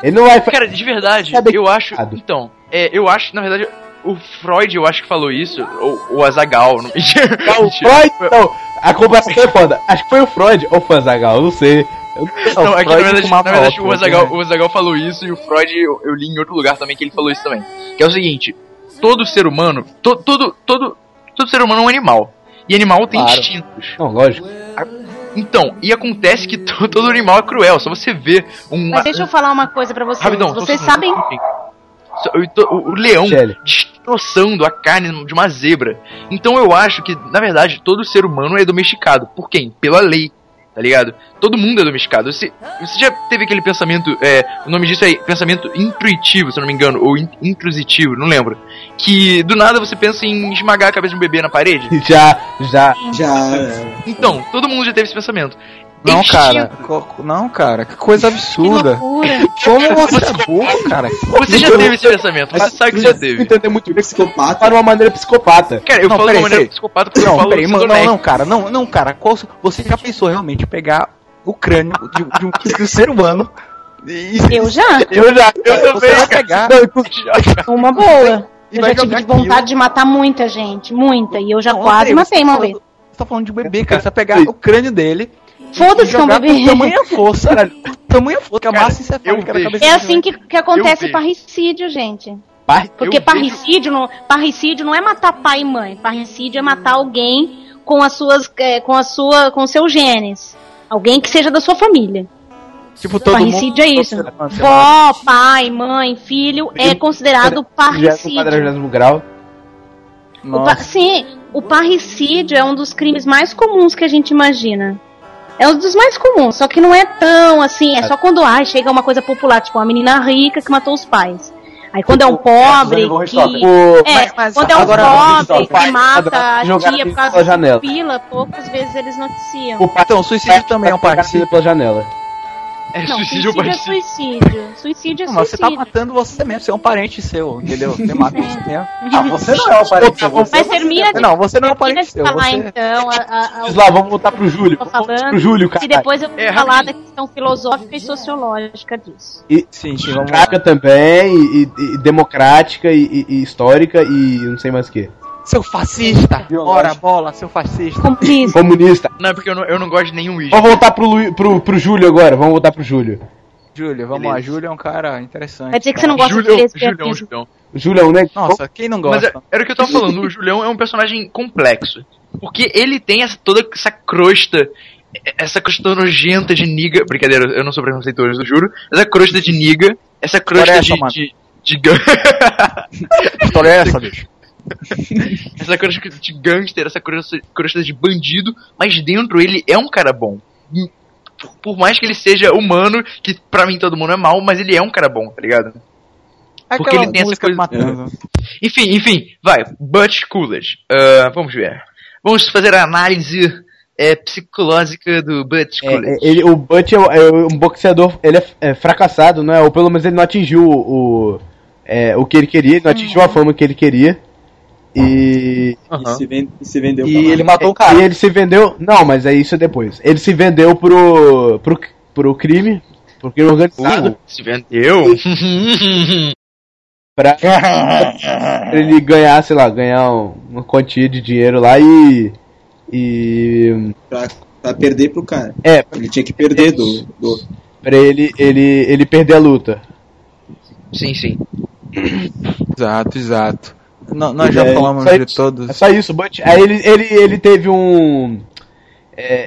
Ele não vai Cara, de verdade, eu acho. Então, é, eu acho, na verdade, o Freud, eu acho que falou isso, ou o Azagal. Não... o Freud, não, a comparação é foda. Acho que foi o Freud ou foi o Azaghal, eu não sei. Não, é que na verdade, na verdade o, Azagal, né? o Azagal falou isso e o Freud, eu, eu li em outro lugar também que ele falou isso também. Que é o seguinte: todo ser humano, to, todo, todo, todo ser humano é um animal. E animal tem Claro. instintos. Não, lógico. Então, e acontece que to- todo animal é cruel. Só você vê um. Mas deixa eu falar uma coisa pra vocês. Rapidão, vocês sabem. o- to- O, o leão Shelly. destroçando a carne de uma zebra. Então eu acho que, na verdade, todo ser humano é domesticado. Por quem? Pela lei. Tá ligado? Todo mundo é domesticado. Você, você já teve aquele pensamento, é, o nome disso é pensamento intuitivo, se eu não me engano, ou in, intrusitivo, não lembro. Que do nada você pensa em esmagar a cabeça de um bebê na parede. Já, já. Já. Então, todo mundo já teve esse pensamento. Não, cara. Não, cara. Que coisa Que absurda. loucura. Como você é burro, cara? Você já teve esse pensamento, você sabe que já teve. Entender muito bem Psicopata. de uma maneira psicopata. Cara, eu Não, falo de uma maneira psicopata porque eu Não, falo peraí, mano, não, não, cara, não, não, cara. Qual- você já pensou realmente em pegar o crânio de, de um, de um ser humano e, Eu já. Eu já, eu você vai pegar Uma boa. e Eu já tive jogar vontade aquilo. de matar muita gente. Muita. E eu já Não, quase matei uma tá vez. Você tá falando de um bebê, cara. Você vai pegar o crânio dele Foda-se que é um bebê. tamanha força, cara. Tamanha força, que a Cara, massa encefálica da cabeça É assim que, que acontece parricídio, gente. Par- Porque Eu parricídio não, parricídio não é matar pai e mãe. Parricídio é matar alguém com as suas, é, com a sua, com seus genes. Alguém que seja da sua família. Tipo, todo mundo. parricídio é isso. Vó, pai, mãe, filho é considerado parricídio. quadragésimo grau. O sim, o parricídio é um dos crimes mais comuns que a gente imagina. É um dos mais comuns, só que não é tão assim, é só quando ai, chega uma coisa popular, tipo uma menina rica que matou os pais. Aí quando é um pobre Suzane von que. O- É, Mas- mas quando é um pobre que mata a tia por causa janela. pila, poucas vezes eles noticiam. O pai Então, suicídio também é um parricídio. pela janela. É Não, suicídio suicídio é suicídio. Suicídio é Não, mas você tá matando você mesmo, você é um parente seu, entendeu? Você mata você mesmo. Ah, você não é o parente seu, você Mas termina de, Não, você não é um parente seu. falar Você... então a, a, a, Vamos lá, vamos voltar pro Júlio. tô Vamos falando. pro Júlio, cara. E depois eu vou É, falar da questão filosófica e sociológica disso. E, Sim, sim, vamos lá. também, e, e- e democrática, e, e- e histórica, e não sei mais o que. Seu fascista! Ora, bola, seu fascista. Comunista. Comunista. Não, é porque eu não, eu não gosto de nenhum ismo. Vamos voltar pro, Lu- pro, pro Júlio agora, vamos voltar pro Júlio. Júlio, vamos lá. Júlio é um cara interessante. Quer dizer que você não gosta de Julião, lesbianismo. Julião, Julião. Julião, né? Nossa, quem não Mas gosta? é- era o que eu tava falando, o Julião é um personagem complexo. Porque ele tem essa, toda essa crosta, essa crosta nojenta de niga. Brincadeira, eu não sou preconceituoso, eu juro. Essa crosta de niga, essa crosta de. de, de Que história é essa, bicho? essa crosta de gangster, essa crosta de bandido, mas dentro ele é um cara bom. Por, mais que ele seja humano, que pra mim todo mundo é mal, mas ele é um cara bom, tá ligado? Porque Aquela ele tem essa coisa- matando. Enfim, enfim, vai, Butch Coolidge. Ah, vamos ver. Vamos fazer a análise é, psicológica do Butch É, Coolidge. é, ele, o Butch é, é um boxeador, ele é, é fracassado, né? Ou pelo menos ele não atingiu o, o, é, o que ele queria, ele não atingiu a fama que ele queria. E, E se, e se vendeu E ele matou o e cara. ele se vendeu. Não, mas é isso depois. Ele se vendeu pro, pro, pro crime, pro crime organizado, Uh, se vendeu? pra, pra ele ganhar, sei lá, ganhar um- uma quantia de dinheiro lá e. E. Pra, pra perder pro cara. É, Ele tinha que perder do. do pra ele, ele, ele perder a luta. sim, sim. Exato, exato. Nó- nós E já daí, falamos de isso. todos. É só isso, Butch. Aí ele, ele, ele teve um. é,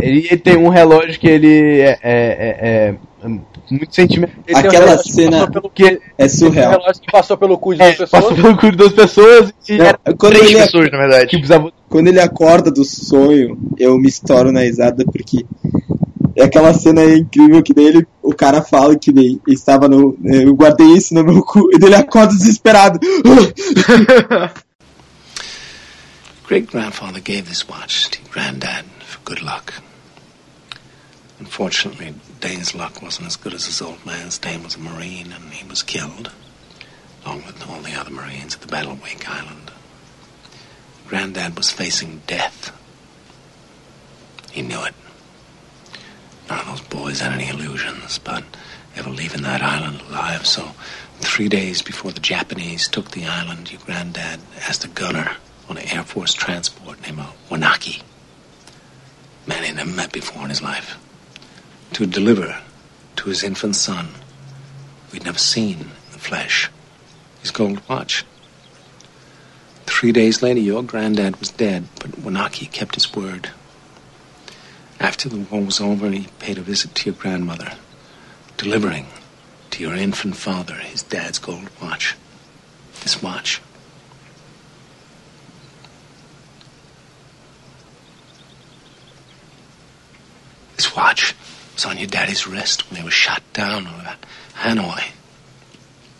ele, ele tem um relógio que ele é, é- é- é muito sentimento. Ele tem um Aquela relógio que cena passou pelo- Que é ele tem um surreal. relógio que passou pelo cu de é, duas pessoas. passou pelo cu de duas pessoas e Não, era quando, Três ele, pessoas, na verdade. precisava. quando ele acorda do sonho, eu me estouro na risada porque E aquela cena é incrível que daí ele, o cara fala que daí estava no. Eu guardei isso no meu cu. E daí ele acorda desesperado. Great grandfather gave this watch to granddad for good luck. Unfortunately, Dane's luck wasn't as good as his old man's. Dane was a Marine and he was killed, along with all the other Marines at the Battle of Wake Island. Granddad was facing death. He knew it. None of those boys had any illusions about ever leaving that island alive, so three days before the Japanese took the island, your granddad asked a gunner on an Air Force transport named uh, Wanaki, man he'd never met before in his life, to deliver to his infant son, who he'd never seen in the flesh, his gold watch. Three days later, your granddad was dead, but Wanaki kept his word. After the war was over, he paid a visit to your grandmother, delivering to your infant father his dad's gold watch. This watch. This watch was on your daddy's wrist when he was shot down over Hanoi. He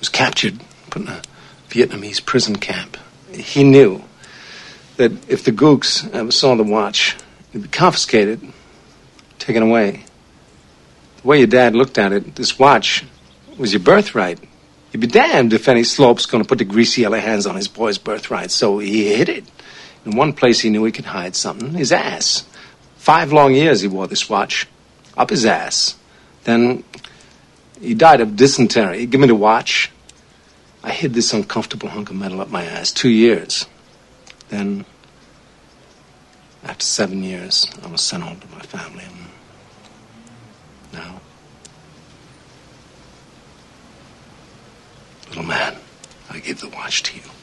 was captured, put in a Vietnamese prison camp. He knew that if the Gooks ever saw the watch, it'd be confiscated, taken away. The way your dad looked at it, this watch was your birthright. You'd be damned if any slope's going to put the greasy yellow hands on his boy's birthright. So he hid it. In one place he knew he could hide something his ass. Five long years he wore this watch up his ass. Then he died of dysentery. Give me the watch. I hid this uncomfortable hunk of metal up my ass two years. Then, after seven years, I was sent home to my family. And now, little man, I give the watch to you.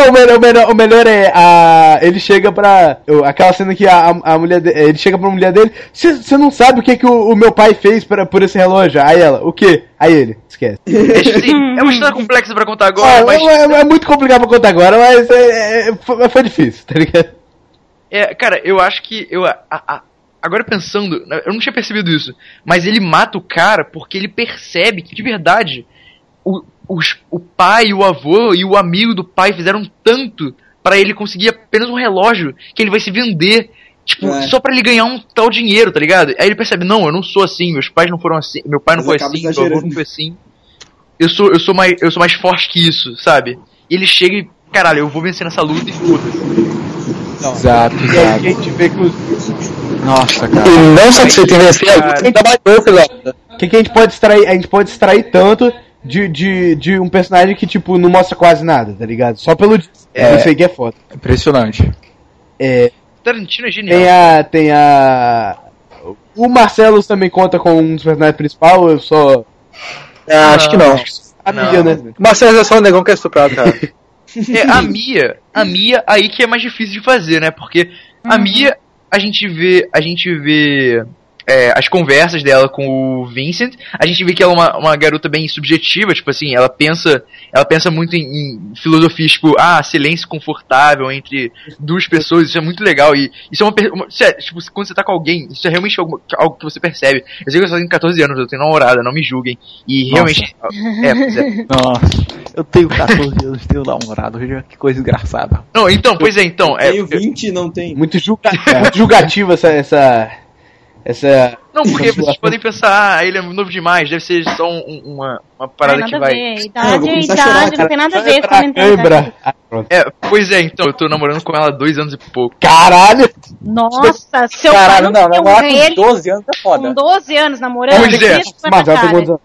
Não, o melhor, o melhor, o melhor é a. Ele chega pra. Aquela cena que a, a mulher de- ele chega pra mulher dele. Você não sabe o que, que o, o meu pai fez pra, por esse relógio? Aí ela, o quê? Aí ele, esquece. É, é uma história complexa pra contar agora, Ah, mas. é, é- é muito complicado pra contar agora, mas é, é- foi, foi difícil, tá ligado? É, cara, eu acho que. Eu, a- a- agora pensando, eu não tinha percebido isso, mas ele mata o cara porque ele percebe que, de verdade, o, os- o pai, o avô e o amigo do pai fizeram tanto pra ele conseguir apenas um relógio que ele vai se vender. Tipo, É. só pra ele ganhar um tal dinheiro, tá ligado? Aí ele percebe, não, eu não sou assim, meus pais não foram assim, meu pai não Mas foi assim, meu avô não foi assim. Eu sou, eu sou mais, eu sou mais forte que isso, sabe? E ele chega e, caralho, eu vou vencer nessa luta e foda-se. Exato, E aí exato. a gente vê que os. Nossa, cara. E não satisfeito em vencer, alguém trabalhou, filhote. O que, que a gente pode extrair? A gente pode extrair tanto de, de, de um personagem que, tipo, não mostra quase nada, tá ligado? Só pelo. É. Isso aí que é foda. Impressionante. É, Tarantino é genial. tem a. Tem a. O Marcelo também conta com um dos personagens principais, eu só. Ah, acho que não. A Não. Mia, né? Marcelo é só um negão que é estuprado, cara. É, a Mia, a Mia aí que é mais difícil de fazer, né? Porque a Mia, a gente vê, a gente vê é, as conversas dela com o Vincent, a gente vê que ela é uma, uma garota bem subjetiva, tipo assim, ela pensa, ela pensa muito em, em filosofia, tipo, ah, silêncio confortável entre duas pessoas, isso é muito legal e isso é uma, uma sério, tipo, quando você tá com alguém, isso é realmente algo, algo que você percebe. Eu sei que eu só tenho 14 anos, eu tenho namorada, não me julguem. E realmente, é, pois é. Nossa, eu tenho 14 anos, tenho namorado, veja que coisa engraçada. Não, então, pois é, então, é, Tenho 20 não tem. Muito, julga... muito julgativo essa. essa. Essa. Não, porque vocês podem pensar, ah, ele é novo demais, deve ser só um- um- uma, uma parada Não, que vai. ver. Eu Idade é idade, chorar, não tem nada a ver com a. Ah. É, pois é, então, eu tô namorando com ela há dois anos e pouco. Caralho! Nossa, seu Caralho, pai não, não namorar com ele 12 anos é com foda. 12 anos namorando, Pois é. Mas?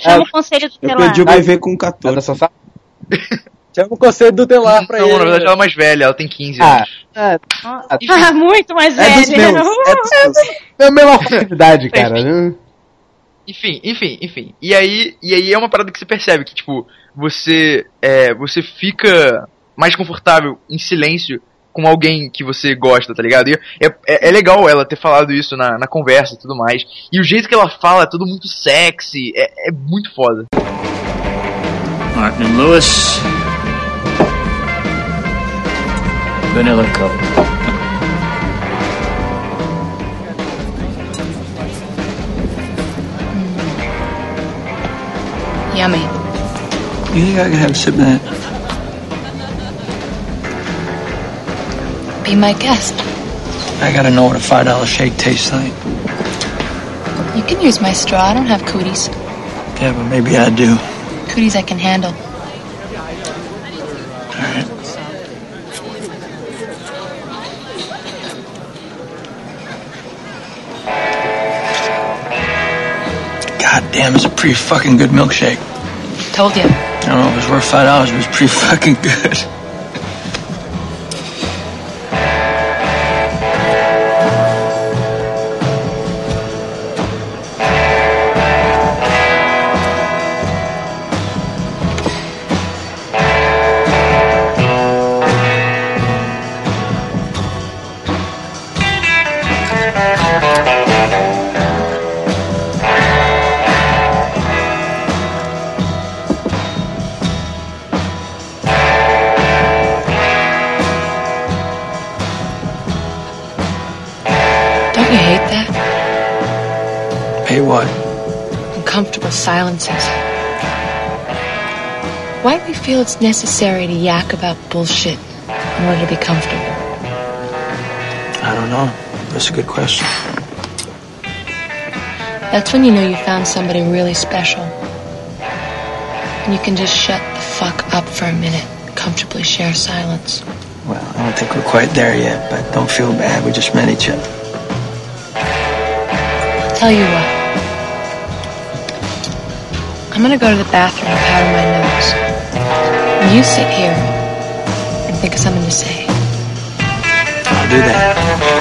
Chama É. o conselho Eu tutelar. perdi o bebê com Ela 14. Chama o conselho do telar pra não, ele. na verdade ela é mais velha, ela tem 15 Ah, anos. é, Ah, muito mais É dos velho. meus. É dos meus. é a mesma facilidade, cara. né? Enfim, enfim, enfim. E aí, e aí é uma parada que você percebe que, tipo, você, é, você fica mais confortável em silêncio com alguém que você gosta, tá ligado? E é, é, é legal ela ter falado isso na, na conversa e tudo mais. E o jeito que ela fala é tudo muito sexy, é, é muito foda. Martin Lewis. Vanilla Cup. Mm. Yummy. You think I could have a sip of that? Be my guest. I gotta know what a five dollar shake tastes like. You can use my straw. I don't have cooties. Yeah, but maybe I do. Cooties I can handle. God damn, it's a pretty fucking good milkshake. Told you. Oh, I don't know if it's worth five dollars, but it's pretty fucking good. Silences. Why do we feel it's necessary to yak about bullshit in order to be comfortable? I don't know. That's a good question. That's when you know you found somebody really special. And you can just shut the fuck up for a minute, comfortably share silence. Well, I don't think we're quite there yet, but don't feel bad. We just met each other. I'll tell you what. I'm gonna go to the bathroom and powder my nose. You sit here and think of something to say. I'll do that.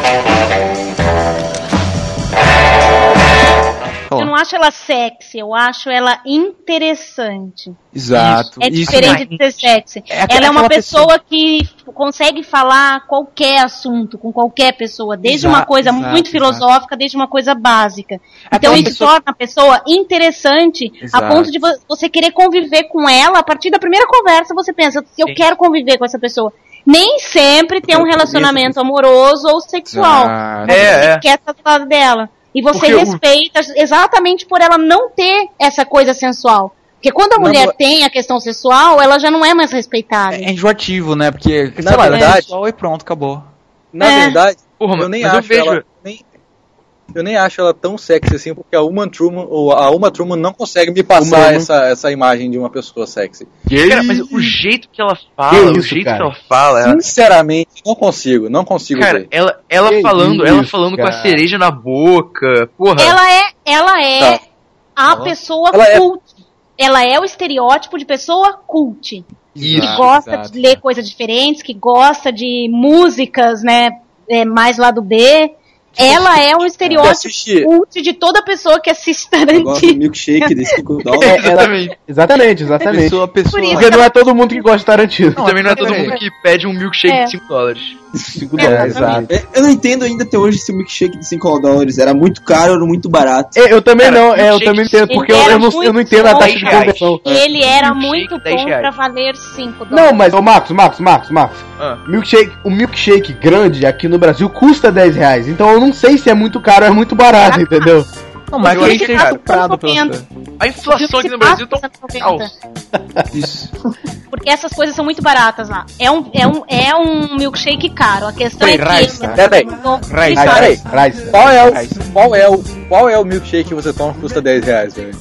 Ela sexy, eu acho ela interessante. Exato. É diferente não- de ser sexy. É aquela- ela é uma aquela pessoa, que consegue falar qualquer assunto com qualquer pessoa, desde Exato, uma coisa exato, muito exato. filosófica, desde uma coisa básica. Então Aquela isso pessoa- torna a pessoa interessante a ponto de vo- você querer conviver com ela. A partir da primeira conversa você pensa, eu quero conviver com essa pessoa. Nem sempre ter um relacionamento amoroso ou sexual. Mas É, você é. quer estar do lado dela. E você Porque respeita exatamente por ela não ter essa coisa sensual. Porque quando a mulher tem a questão sensual, ela já não é mais respeitada. É enjoativo, né? Porque, Na sei lá, verdade- é sexual e pronto, acabou. Na É. verdade, Porra, eu nem mas eu acho vejo- ela. Eu nem acho ela tão sexy assim, porque a Uma Truman, ou a Uma Truman não consegue me passar Uma- essa, essa imagem de uma pessoa sexy. Cara, mas o jeito que ela fala, Que o isso, jeito cara? que ela fala, ela, Sinceramente, não consigo, não consigo cara, ver. ela, ela Que falando, ela isso, falando com a cara. cereja na boca, porra. Ela é, ela é Tá. a Ela- pessoa ela é- cult. Ela é o estereótipo de pessoa cult. Isso. que gosta exato. de ler coisas diferentes, que gosta de músicas, né, é, mais lado B. Ela é um estereótipo de toda pessoa que assiste Eu gosto do Tarantino. milkshake de 5 É, Exatamente. exatamente, exatamente. Pessoa, pessoa. Isso- Porque não é todo mundo que gosta de Tarantino. E também não é todo mundo que pede um milkshake É. de 5 dólares. Cinco É, dólares. exatamente. É, Eu não entendo ainda até hoje se o milkshake de 5 dólares era muito caro ou muito barato. É, Eu também Cara, não, é, eu também entendo, porque Ele eu, era eu não, eu não muito entendo a bom, taxa de conversão. Ele era muito 10 bom pra valer 5 dólares. Não, mas, ô Marcos, Marcos, Marcos, Marcos. Ah. Milkshake, o milkshake grande aqui no Brasil custa 10 reais. Então eu não sei se é muito caro ou é muito barato, entendeu? Não, mas Eu que seja tá comprado pelo 90. seu. A inflação aqui no Brasil tá. Isso. Porque essas coisas são muito baratas lá. É um, é um, é um milkshake caro. A questão Foi é que. rice, né? Peraí. Peraí. Qual é, o, qual, é o, qual é o milkshake que você toma que custa 10 reais, velho?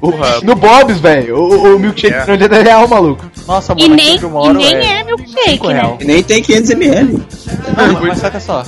Porra. No Bob's, velho, o, o milkshake É. grande é 10 reais, maluco. Nossa, E mano, nem, que eu e nem é é milkshake, né? E nem tem 500ml. Não, mas saca só.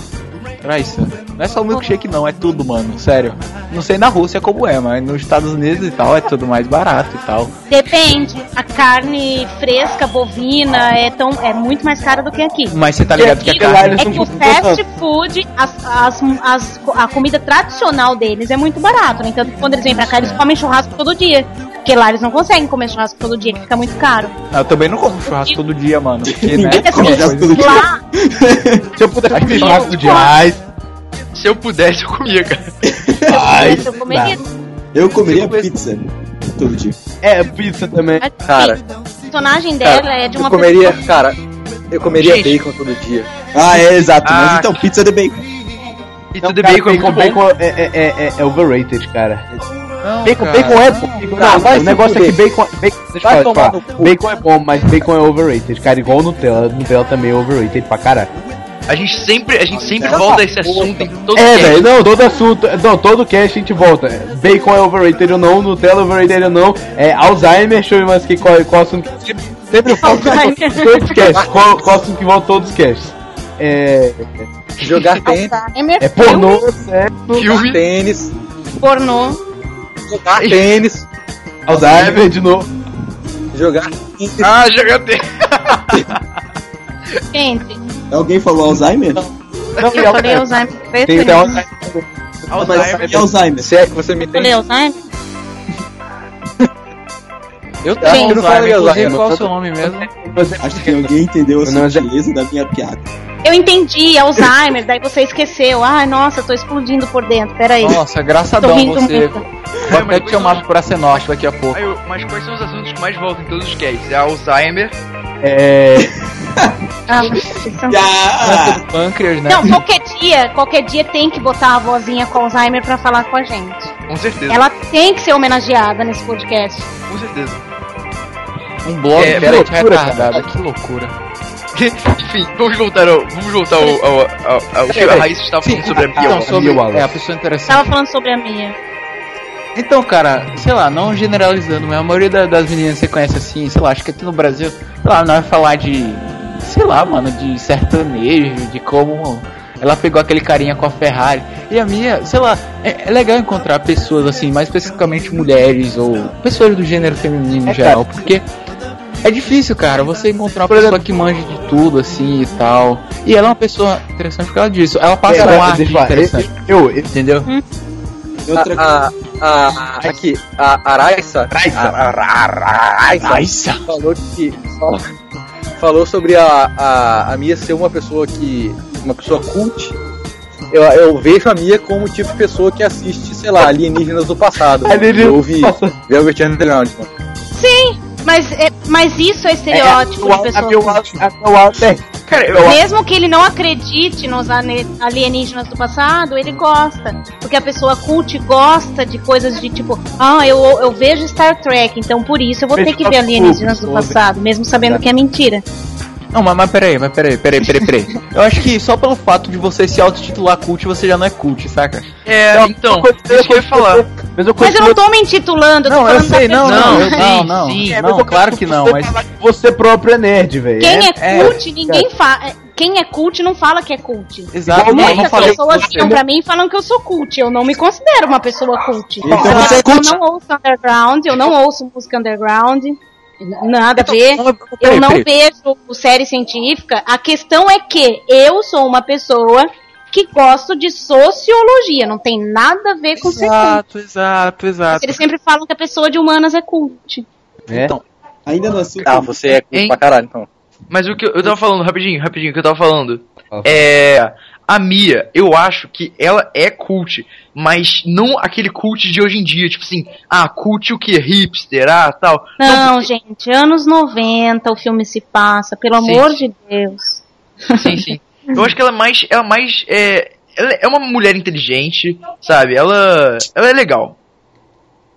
Raíssa, não é só o milkshake não, é tudo, mano. Sério. Não sei na Rússia como é, mas nos Estados Unidos e tal é tudo mais barato e tal. Depende. A carne fresca, bovina, é, tão, é muito mais cara do que aqui. Mas você tá ligado que a carne. é que o fast food, as, as, as- a comida tradicional deles é muito barato. No entanto, quando eles vêm pra cá, eles comem churrasco todo dia. Porque lá eles não conseguem comer churrasco todo dia, que fica muito caro. Eu também não como churrasco todo dia, mano. Porque, né? Ninguém come Assim, churrasco todo dia. lá, Se eu pudesse comer churrasco de não. reais. Se eu pudesse, eu comia, cara. Ai, eu comeria. Eu comeria pizza todo dia. É, pizza também. Cara, A personagem dela é de uma eu comeria, pessoa. cara, eu comeria Gente. bacon todo dia. Ah, é, exato. Ah, Mas então, pizza de bacon. Pizza Não, de cara, bacon, é bacon é, é, é, é- é overrated, cara. Não, Bacon, cara. bacon é bom. Bacon, não, vai o negócio é que bacon, bacon, deixa Vai falar, tomar falar. no cu. Bacon é bom, mas bacon é overrated, cara. Igual Nutella. Nutella também é overrated pra caralho. A gente sempre, a gente sempre volta a esse assunto em todo É, cast. velho, não, todo assunto, não, todo cast a gente volta. Bacon é overrated ou não, Nutella é overrated ou não, é Alzheimer, ver mais que qual, qual assunto que sempre, sempre volta todos os casts, qual, qual assunto que volta todos os casts. É, Jogar tênis, é pornô, sexo, jogar Filme. tênis, pornô. Jogar tênis, Alzheimer de novo. jogar tênis. Ah, JT. Gente, Alguém falou Alzheimer? Não, eu falei Alzheimer Tem até Alzheimer. Mas e Alzheimer? Se é que você me Eu falei. Alzheimer? Eu tenho eu não falei Alzheimer, inclusive, Alzheimer, qual é o eu seu nome mesmo? Acho que alguém entendeu a Não, é- sutileza da minha piada. Eu entendi, Alzheimer, daí você esqueceu. Ai, nossa, tô explodindo por dentro, peraí. Nossa, rindo você. muito. Vou até te chamar pro Praça Norte daqui a pouco. Eu- mas quais são os assuntos que mais voltam em todos os casts? É Alzheimer. É, Ah, são- Ah, Pâncreas, né? Não, qualquer dia, qualquer dia tem que botar a vozinha com Alzheimer pra falar com a gente. Com certeza. Ela tem que ser homenageada nesse podcast. Com certeza. Um blog É, é, loucura, retardada, que loucura. Enfim, vamos voltar ao. Vamos voltar ao. ao, ao, ao que a Raíssa estava falando sobre a Mia Então, sobre. Mia. É, a pessoa interessante. Tava falando sobre a minha. Então, cara, sei lá, não generalizando, mas a maioria da- das meninas que você conhece assim, sei lá, acho que aqui no Brasil, sei lá, não vai falar de, sei lá, mano, de sertanejo, de como ela pegou aquele carinha com a Ferrari. E a minha, sei lá, é, é legal encontrar pessoas assim, mais especificamente mulheres ou pessoas do gênero feminino em É, geral, porque é difícil, cara, você encontrar uma pessoa que manja de tudo, assim e tal. E ela é uma pessoa interessante por causa disso. Ela passa é, um ar interessante. eu, eu, Entendeu? outra A, a, a, aqui, a Araissa, Raíssa. falou que falou, falou sobre a, a, a Mia ser uma pessoa que uma pessoa cult eu, eu vejo a Mia como o tipo de pessoa que assiste sei lá alienígenas do passado eu ouvi Velvet Underground mano. Sim, mas, é, mas isso é estereótipo de pessoa. Cara, eu, Mesmo que ele não acredite nos alienígenas do passado, ele gosta. Porque a pessoa cult gosta de coisas de tipo, ah, eu, eu vejo Star Trek, então por isso eu vou ter que ver alienígenas do passado, mesmo sabendo que é mentira. Não, mas, mas peraí, mas peraí, peraí, peraí, peraí. Eu acho que só pelo fato de você se autotitular cult, você já não é cult, saca? é, então, isso que eu ia falar. Mas eu Mas eu não tô me intitulando, eu tô Não, eu falando da sei, não, pessoa. não, Não, sim, não, não, sim. É, não, eu claro que não, você mas Você próprio é nerd, velho. Quem é, É, cult, ninguém fala. Quem é cult não fala que é cult. Exato, eu Muitas falei pessoas você- chegam pra mim e falam que eu sou cult. Eu não me considero uma pessoa cult. Então você é eu cult. não ouço underground, eu não ouço música underground. Nada a Então, ver. não, Eu não peraí. vejo série científica. A questão é que eu sou uma pessoa que gosto de sociologia. Não tem nada a ver com ser cult. Exato, exato, exato. Eles sempre falam que a pessoa de humanas é cult. É. Então, Ainda assunto. ah você é cult Hein? pra caralho então Mas o que eu, eu tava falando, rapidinho, rapidinho, o que eu tava falando. Fala. É. A Mia, eu acho que ela é cult, mas não aquele cult de hoje em dia, tipo assim, ah, cult o que? Hipster, ah, tal. Não, gente, anos 90 o filme se passa, pelo Sim. amor de Deus. Sim, sim. Eu acho que ela é mais. Ela é mais. É, ela é uma mulher inteligente, sabe? Ela. Ela é legal.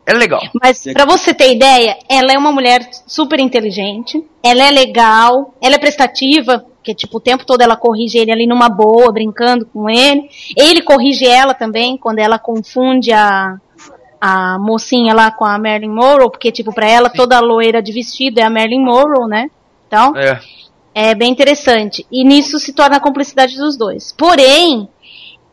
Ela é legal. Mas pra você ter ideia, ela é uma mulher super inteligente, ela é legal, ela é prestativa, porque tipo o tempo todo ela corrige ele ali numa boa, brincando com ele. Ele corrige ela também quando ela confunde a a mocinha lá com a Marilyn Monroe, porque tipo pra ela toda loira de vestido é a Marilyn Monroe, né? Então, É. é bem interessante. E nisso se torna a cumplicidade dos dois. Porém,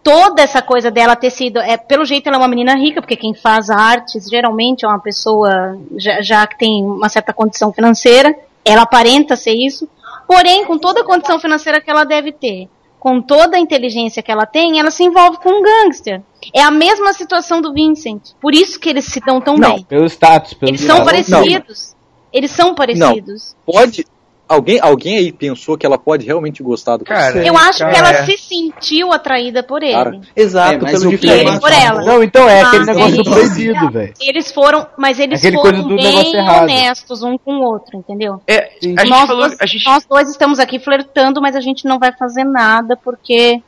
toda essa coisa dela ter sido. É, pelo jeito, ela é uma menina rica, porque quem faz artes geralmente é uma pessoa já, já que tem uma certa condição financeira. Ela aparenta ser isso. Porém, com toda a condição financeira que ela deve ter, com toda a inteligência que ela tem, ela se envolve com um gangster. É a mesma situação do Vincent. Por isso que eles se dão tão Não, bem. Pelo status, pelo Eles são parecidos. Eles são parecidos. Pode. Alguém, alguém aí pensou que ela pode realmente gostar do Cara, Eu acho que ela é. se sentiu atraída por ele. Cara, exato, É, mas pelo o diferente. ele por ela. Não, então é aquele Ah, negócio do eles- proibido, velho. Eles foram, mas eles Aquele foram bem honestos um com o outro, entendeu? É, a gente nós, falou. dois, A gente, nós dois estamos aqui flertando, mas a gente não vai fazer nada porque.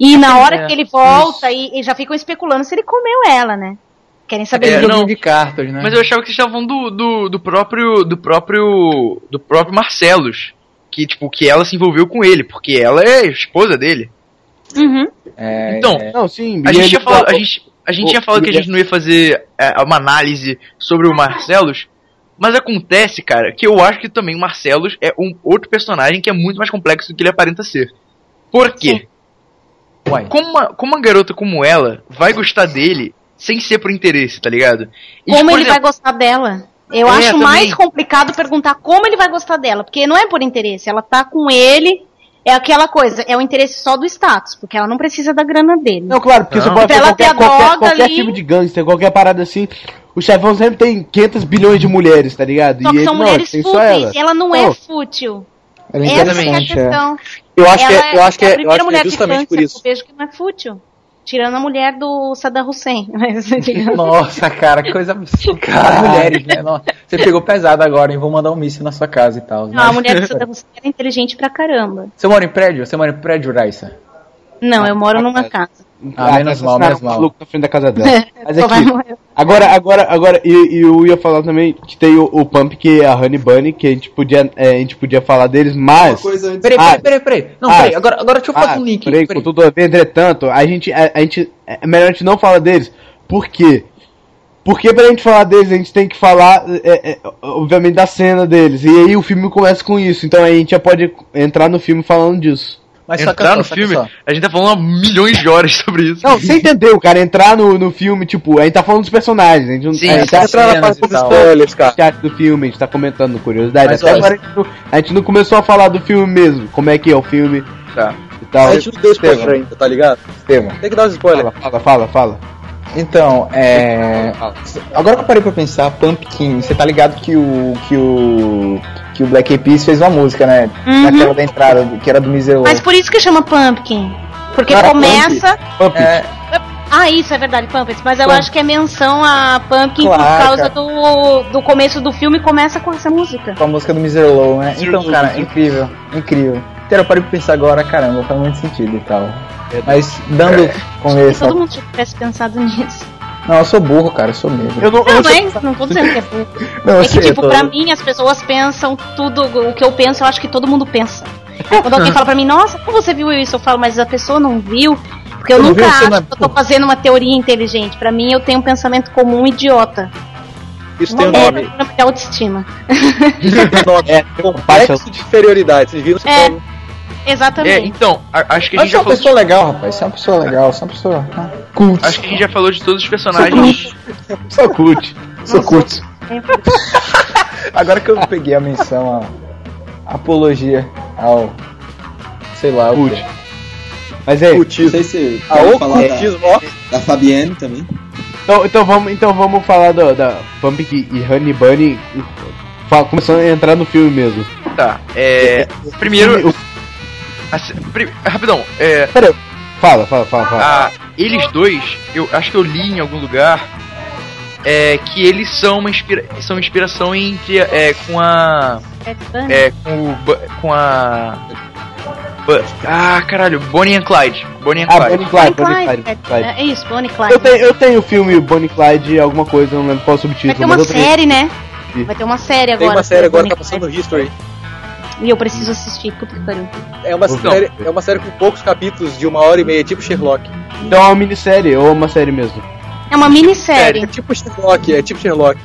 E na hora É, que ele volta e, e já ficam especulando se ele comeu ela, né? Querem saber É, não. de cartas, né? mas eu achava que vocês estavam falando do, do, do próprio. Do próprio. Do próprio Marcelos. Que, tipo, que ela se envolveu com ele, porque ela é esposa dele. Uhum. É, Então, é, Não, sim. A gente, tinha falado, a gente, a gente tinha falado que a gente não ia fazer é, uma análise sobre o Marcelos, mas acontece, cara, que eu acho que também o Marcelos é um outro personagem que é muito mais complexo do que ele aparenta ser. Por quê? Como uma, como uma garota como ela vai gostar dele sem ser por interesse, tá ligado? E, Como por ele vai exemplo, gostar dela? Eu É, acho também. mais complicado perguntar como ele vai gostar dela, porque não é por interesse, ela tá com ele, é aquela coisa, é o interesse só do status, porque ela não precisa da grana dele. Não, claro, porque Não. você pode ver ela ter qualquer, a qualquer, droga qualquer ali. tipo de gangster, qualquer parada assim. O chefão sempre tem 500 bilhões de mulheres, tá ligado? Só e que ele são não, mulheres só fúteis, ela. ela. não Não. é fútil. Ela é Essa é a é. questão. Eu acho que Ela é, eu acho que a é, eu primeira acho que mulher é justamente por câncer isso. que eu vejo que não é fútil. Tirando a mulher do Saddam Hussein. Mas, Nossa, cara, que coisa absurda. Mulheres, né? Nossa, você pegou pesado agora, hein? Vou mandar um míssil na sua casa e tal. não, a mulher do Saddam Hussein era inteligente pra caramba. Você mora em prédio? Você mora em prédio, Raissa? Não, eu moro numa casa. Ah, menos mal, assassinaram menos um mal. maluco na frente da casa dela. Mas vai aqui, morrer. agora, agora, agora, e, e eu ia falar também que tem o, o Pump, que é a Honey Bunny, que a gente podia, é, a gente podia falar deles, mas... antes. Peraí, Ah, peraí, peraí, peraí. Não, ah, peraí, agora, agora deixa eu fazer Ah, um link. peraí, Peraí. contudo, entretanto, a gente, a, a gente, é melhor a gente não falar deles. Por quê? Porque pra gente falar deles, a gente tem que falar, é, é, obviamente, da cena deles. E aí o filme começa com isso. Então a gente já pode entrar no filme falando disso. Mas entrar só, no filme, só. a gente tá falando há milhões de horas sobre isso. Não, você entendeu, cara? Entrar no, no filme, tipo, a gente tá falando dos personagens. A gente não Sim, a gente tá tá entrar na falando parte dos spoilers, cara. chat do filme, a gente tá comentando curiosidade. Mas, Até ó, agora a gente, não, a gente não começou a falar do filme mesmo. Como é que é o filme Tá. e tal. A gente não deu spoiler ainda, tá ligado? Estevam. Tem que dar os spoilers. Fala, fala, fala, fala. Então, é. Agora que eu parei pra pensar, Pumpkin, você tá ligado que o. que o. que o Black Eyed Peas fez uma música, né? Uhum. Naquela da entrada, que era do Miser Mas por isso que chama Pumpkin. Porque Cara, começa. Pump. É, Ah, isso é verdade, Pumpkins. Mas eu Pump. acho que é menção a Pumpkin Claro, por causa do, do começo do filme começa com essa música. com a música do Miser Low, né? Então, cara, incrível, incrível. Então, eu parei pra pensar agora, caramba, faz muito sentido e tal. Mas, dando com Se essa. todo mundo tivesse pensado nisso. Não, eu sou burro, cara, eu sou mesmo. Eu não, eu Não, não não, sei- é, não tô dizendo que é burro. Não, eu É que, sei, eu tipo, tô- pra mim, as pessoas pensam tudo. O que eu penso, eu acho que todo mundo pensa. Quando alguém fala pra mim, nossa, como você viu isso? Eu falo, mas a pessoa não viu. Porque eu, Eu nunca você acho é- que eu tô fazendo uma teoria inteligente. Pra mim, eu tenho um pensamento comum idiota. Isso tem um é nome. de autoestima. Isso tem um nome. É, Complexo de inferioridade. Vocês viram? É. Você É, Exatamente. então, a- acho que a Mas gente você é uma falou. pessoa legal, rapaz. Você é uma pessoa legal, você é uma pessoa. ah, Cult. Acho que a gente já falou de todos os personagens. Só curte. Sou cult. Agora que eu peguei a menção a apologia ao. sei lá, o Cult. quê? Mas é, Não sei se Ah, pode o falar da, cultismo, ó. da Fabienne também. então, então, vamos, então vamos falar do- da Pumpkin e Honey Bunny. Começando a entrar no filme mesmo. Tá, é. Primeiro. O- assim, rapidão, é. Pera, fala, fala, fala, fala. a- eles dois, eu acho que eu li em algum lugar é, que eles são uma inspira são inspiração entre é, com a é, com o com a ah caralho Bonnie and Clyde Bonnie and Ah, Clyde Bonnie e Clyde, Bonnie Bonnie e Clyde. Clyde, Clyde. É, é isso, Bonnie e Clyde. Eu tenho, eu tenho o filme Bonnie e Clyde, alguma coisa, não lembro qual é o Vai subtítulo, ter uma mas eu tenho. série, né? Vai ter uma série agora. Tem uma série agora que Bonnie tá passando History. E eu preciso assistir, puta que pariu. É uma, Então. série, é uma série com poucos capítulos de uma hora e meia, tipo Sherlock. Então é uma minissérie, ou uma série mesmo. É uma minissérie. É tipo Sherlock, é tipo Sherlock.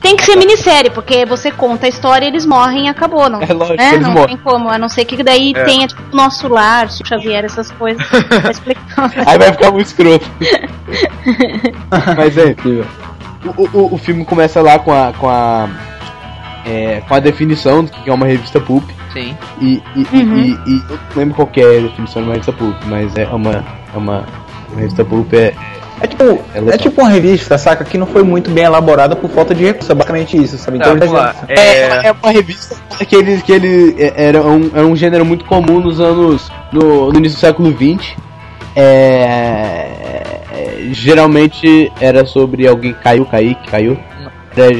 Tem que ser minissérie, porque você conta a história e eles morrem e acabou, não. É lógico, né? eles Não morrem. tem como, a não ser que daí É. tenha tipo nosso lar, Chico Xavier, essas coisas. explicar. Aí vai ficar muito escroto. Mas é, o, o, o filme começa lá com a. com a. é, com a definição do que é uma revista pulp. Sim. E, e, e- Uhum. e- e eu não lembro qual que é a definição de uma revista pulp, mas é uma. É uma, uma revista pulp é. É tipo, Ela é tipo uma revista, saca? Que não foi muito bem elaborada por falta de recursos. É basicamente isso, sabe? Tá, Então, lá. É, É, é uma revista que ele, que ele é- era, um, era um gênero muito comum nos anos. no, no início do século XX. É, é, geralmente era sobre alguém que caiu, cair, que caiu. Era,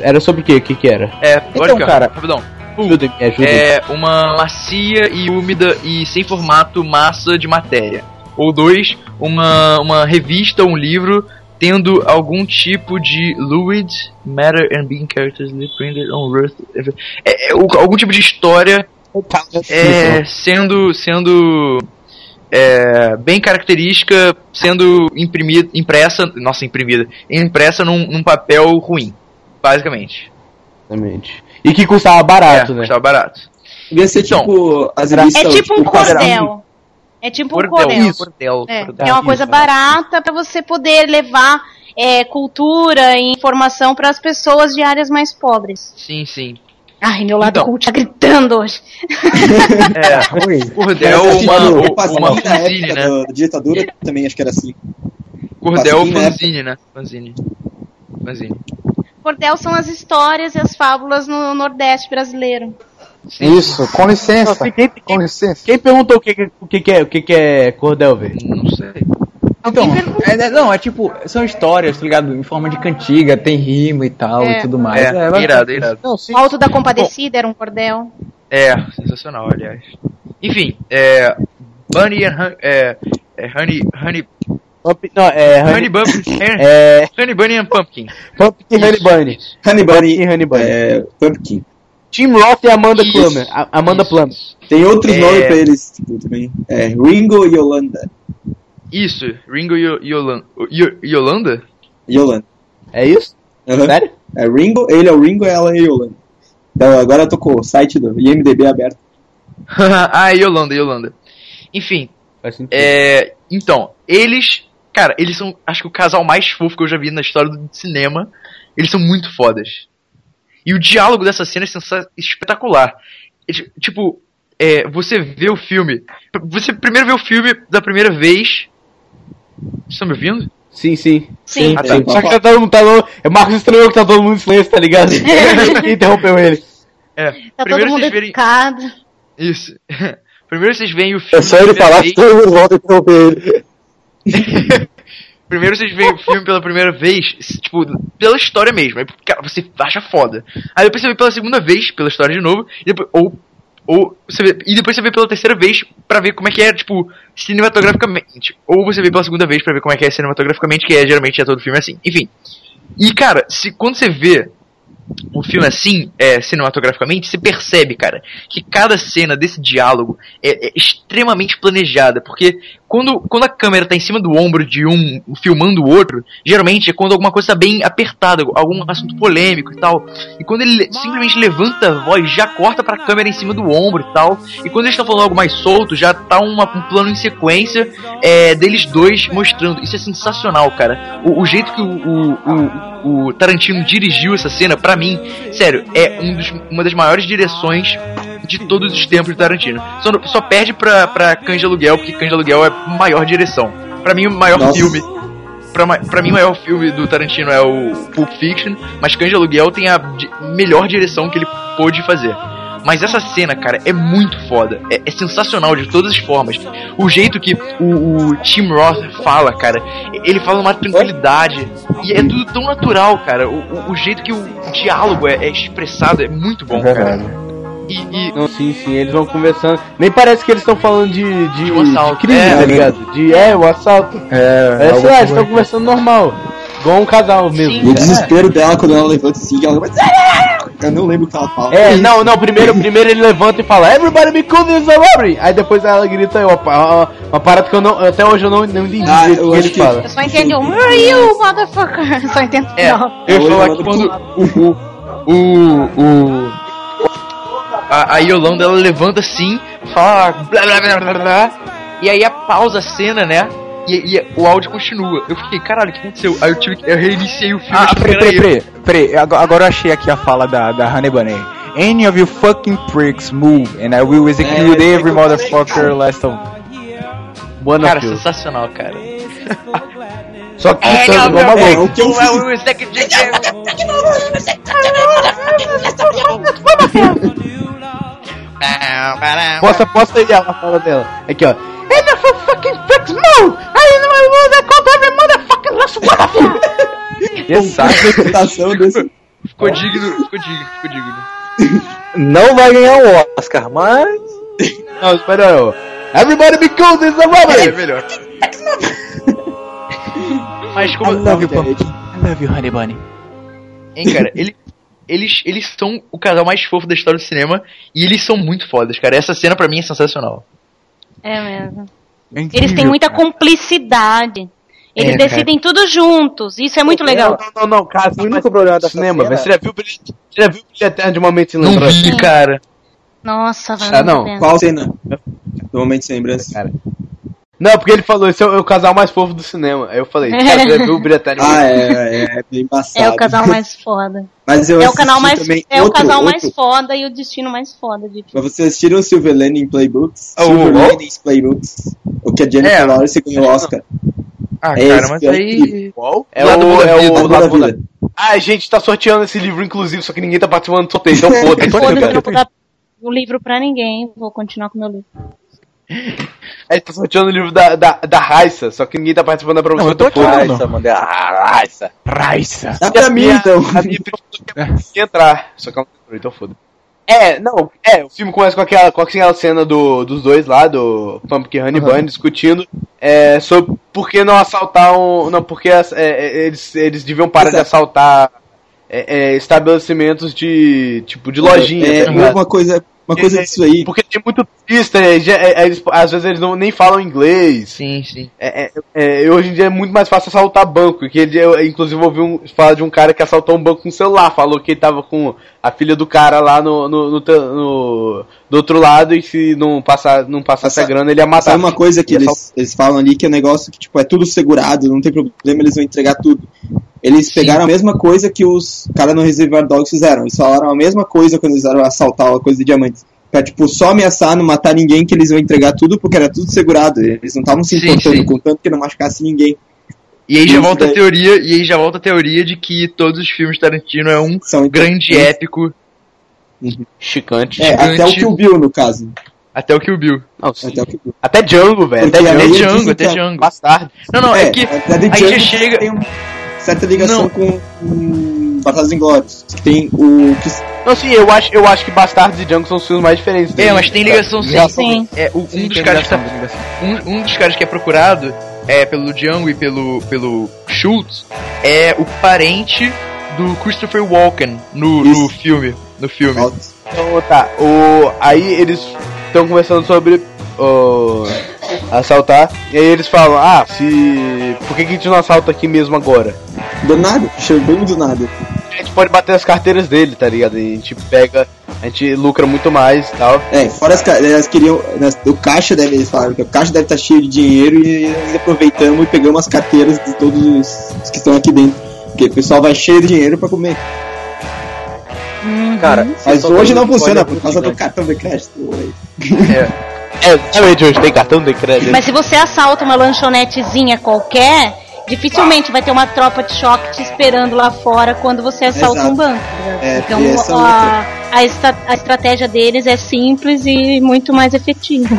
era sobre o quê? O que que era? é, Então, ó, cara, rapidão. Ajuda, me ajuda. É uma macia e úmida e sem formato massa de matéria. Ou dois, uma, uma revista, um livro, tendo algum tipo de fluid, matter and being characteristically printed on earth. É, é, algum tipo de história é, sendo sendo é, bem característica, sendo imprimida, impressa, nossa, imprimida, impressa num, num papel ruim, basicamente. Exatamente. E que custava barato, é, né? Custava barato. Devia ser Então, tipo as É revistas. tipo um cordel. É tipo um Cordel, cordel. isso. Cordel, É, cordel. é uma coisa barata pra você poder levar é, cultura e informação para as pessoas de áreas mais pobres. Sim, sim. Ai, meu lado Então. cult tá gritando hoje. É, cordel, assim, uma, no uma, uma na fanzine, né? da, da ditadura também acho que era assim. Cordel, fanzine, né? Fanzine. Fanzine. Cordel são as histórias e as fábulas no Nordeste brasileiro. Isso, com licença. Quem, Com licença. quem perguntou o que, o que, é o que, que é cordel, velho? Não sei. Então, é, é- não, é tipo, são histórias, tá ligado? Em forma de cantiga, tem rima e tal É. e tudo mais. É, bacana. irado, irado. Não, sim. O Alto da Compadecida era um cordel. É, sensacional, aliás. Enfim, é. Bunny and Hun- é, é Honey. Honey. Pump- Não, é. Honey, Honey, Bun- é. Honey Bunny and Pumpkin. Pumpkin Honey Bunny. Honey Bunny, Pumpkin Honey Bunny. é, Pumpkin. Tim Roth e Amanda Isso. Plummer. A- Amanda Isso, Plummer. Tem outros É. nomes pra eles tipo, também. É Ringo e Yolanda. Isso, Ringo e Yolanda. Yolanda? Yolanda. É isso? Aham. Sério? É Ringo, ele é o Ringo ela é a Yolanda. Então agora eu tô com o site do IMDB aberto. ah, Yolanda, Yolanda. Enfim, Faz sentido. É, então, eles, cara, eles são, acho que o casal mais fofo que eu já vi na história do cinema. Eles são muito fodas. E o diálogo dessa cena é espetacular. É, ti- tipo, é, você vê o filme, você primeiro vê o filme da primeira vez. Vocês estão me ouvindo? Sim, sim. Sim. Ah, tá. Sim. Só que tá todo mundo tá no... É Marcos estranhou que tá todo mundo em silêncio, tá ligado? Interrompeu ele? É, Tá todo primeiro mundo vocês verem. Isso. primeiro vocês veem o É filme. só da ele falar vez. que todo mundo volta a interromper ele. Primeiro vocês veem o filme pela primeira vez, tipo, pela história mesmo. Aí, cara, você acha foda. Aí depois você vê pela segunda vez, pela história de novo, e depois, ou, ou você vê, e depois você vê pela terceira vez pra ver como é que é, tipo, cinematograficamente. Ou você vê pela segunda vez pra ver como é que é cinematograficamente, que é geralmente é todo filme assim. Enfim. E cara, se quando você vê um filme assim, é, cinematograficamente, você percebe, cara, que cada cena desse diálogo é, é extremamente planejada, porque quando, quando a câmera tá em cima do ombro de um filmando o outro, geralmente é quando alguma coisa tá bem apertada, algum assunto polêmico e tal. E quando ele simplesmente levanta a voz, já corta pra câmera em cima do ombro e tal. E quando eles estão falando algo mais solto, já tá uma- um plano em sequência é, deles dois mostrando. Isso é sensacional, cara. O, o jeito que o, o, o, Tarantino dirigiu essa cena, pra mim, sério, é um dos- uma das maiores direções de todos os tempos de Tarantino. Só, só perde pra, pra Cães de Aluguel, porque Cães de Aluguel é maior direção. Pra mim, o maior Nossa. filme. Pra, pra mim, o maior filme do Tarantino é o Pulp Fiction, mas Cães de Aluguel tem a di- melhor direção que ele pôde fazer. Mas essa cena, cara, é muito foda. É, é sensacional de todas as formas. O jeito que o, o Tim Roth fala, cara, ele fala numa tranquilidade. E é tudo tão natural, cara. O, o- o jeito que o diálogo é, é expressado é muito bom, cara. E, e- Não, sim, sim, eles vão conversando. Nem parece que eles estão falando de, de, De um assalto, de crime, é, tá né? ligado? De, é, o assalto. É, É, sei lá, eles estão conversando normal. Igual um casal mesmo. E o desespero dela quando ela levanta assim, ela vai. Eu não lembro o que ela fala. É, não, não, primeiro, primeiro ele levanta e fala, Everybody be cool, this is a robbery! Aí depois ela grita uma, uma, uma parada que eu não, até hoje eu não, não entendi Ah, o eu que ele que- fala. Eu só entendo um, Where are you, motherfucker? Só entendo É, não. eu ela que do quando o, o, o, o a, a Yolanda ela levanta assim, fala blá blá blá blá blá, e aí a pausa a cena, né? E, e o áudio continua. Eu fiquei, caralho, o que aconteceu? Aí eu tive que, eu reiniciei o filme Ah, que peraí, era peraí, eu. peraí, peraí. Agora, eu achei aqui a fala da, da Honey Bunny. any of you fucking pricks move, and I will execute É, every motherfucker last of. Buona Cara, sensacional, cara. Só que É, igual uma é, o Will Executive- Posta, posta aí a fala dela. Aqui, ó. And if you fucking pricks move, I know I will execute every motherfucking last one interpretação desse. Ficou digno, ficou digno, ficou digno. Não vai ganhar o Oscar, mas. Não, espera aí. Everybody be cool, this is a robbery. É melhor. Mas como. I love you. I love you, Honey Bunny. Hein, cara, ele, eles, eles são o casal mais fofo da história do cinema e eles são muito fodas, cara. Essa cena pra mim é sensacional. É mesmo. É Eles incrível, têm muita cara. cumplicidade. Eles É, decidem tudo juntos. Isso é muito legal. Não, não, não, cara. O único problema dessa cinema, cena-. Você já viu o Brilho, você já viu o Eterno de uma mente sem Não lembrança? vi, cara. Nossa, vai Ah, não. Qual cena? Do momento sem lembrança. Cara. Não, porque ele falou, esse é o, é o casal mais fofo do cinema. Aí eu falei, cara, você já viu o Ah, é, é, é bem embaçado. É o casal mais foda. Mas eu É o assisti canal mais também é o outro- casal outro- mais foda e o destino mais foda de Mas vocês assistiram o Silver Linings Playbooks? Oh, Silver oh. Linings Playbooks. O que a Jennifer É. Lawrence ganhou o Oscar. Ah, É cara, mas é aí. Qual? É Lado o, é o Lado da Vida. Ah, a gente tá sorteando esse livro, inclusive, só que ninguém tá participando do sorteio, então foda-se. Foda-se, eu não vou dar o livro pra ninguém. Vou continuar com o meu livro. A gente tá sorteando o livro da, da, da Raissa, só que ninguém tá participando da promoção. Não, eu tô aqui. Raissa, mandei. Ah, Raissa. Raissa. Dá pra mim, minha- então. A minha prima quer entrar, só que ela não entrou, então foda É, não, é, o filme começa com aquela, com aquela cena do, dos dois lá, do Pumpkin Honey Bunny, discutindo é, sobre por que não assaltar um. Não, porque as- é, é, eles, eles deviam parar de Exato. assaltar é, é, estabelecimentos de. tipo, de lojinha. É, tá ligado? uma coisa, uma coisa É, disso aí. Porque tem muito turista, é, já- é, eles- às vezes eles não, nem falam inglês. Sim, sim. É, é, é, hoje em dia é muito mais fácil assaltar banco. Que ele, eu, inclusive, ouvi um, falar de um cara que assaltou um banco com celular. Falou que ele tava com a filha do cara lá no, no, no, no- do outro lado e se não, passar, não passasse a Essa- grana, ele ia matar. Sabe uma coisa que eles, eles falam ali que é um negócio que tipo, é tudo segurado, não tem problema, eles vão entregar tudo. Eles pegaram a mesma coisa que os caras no Reservoir Dogs fizeram. Eles falaram a mesma coisa quando eles fizeram assaltar a coisa de diamantes. Pra, tipo, só ameaçar, não matar ninguém, que eles iam entregar tudo, porque era tudo segurado. Eles não estavam se Sim, importando sim. com tanto que não machucasse ninguém. E aí já volta a daí. teoria, e aí já volta a teoria de que todos os filmes de Tarantino é um São grande épico Chicante. É, gigante. até o Kill Bill, no caso. até o Kill Bill. Não. Até o Kill Bill. Até Django, velho. Até Até Django. Até que é Django. Bastardo. Não, não, é, que até de aí já chega. tem uma certa ligação Não. com um, Bastardos Inglórios. Que tem o... Que, Não, sim, eu acho, eu acho que Bastardos e Django são os filmes mais diferentes. É, mas tem ligação sim. Sim. É, o- um, Sim, dos caras que tá, ligação, tem ligação. um, um dos caras que é procurado é pelo Django e pelo, pelo Schultz é o parente do Christopher Walken no, no filme. No filme. Então, tá. O, aí eles estão conversando sobre o, assaltar. E aí eles falam, ah, se. Por que, que a gente não assalta aqui mesmo agora? do nada, chegou do nada. A gente pode bater as carteiras dele, tá ligado? E a gente pega, a gente lucra muito mais e tal. É, fora as elas queriam. né, O caixa deve, eles falaram que o caixa deve estar cheio de dinheiro e nós aproveitamos e pegamos as carteiras de todos os, os que estão aqui dentro. Porque o pessoal vai cheio de dinheiro pra comer. Cara, Mas hoje não funciona por causa do cartão de crédito. É, exatamente, hoje tem cartão de crédito. Mas se você assalta uma lanchonetezinha qualquer, dificilmente vai ter uma tropa de choque te esperando lá fora quando você assalta Exato. um banco. É, então essa a, a, estra- a estratégia deles é simples e muito mais efetiva.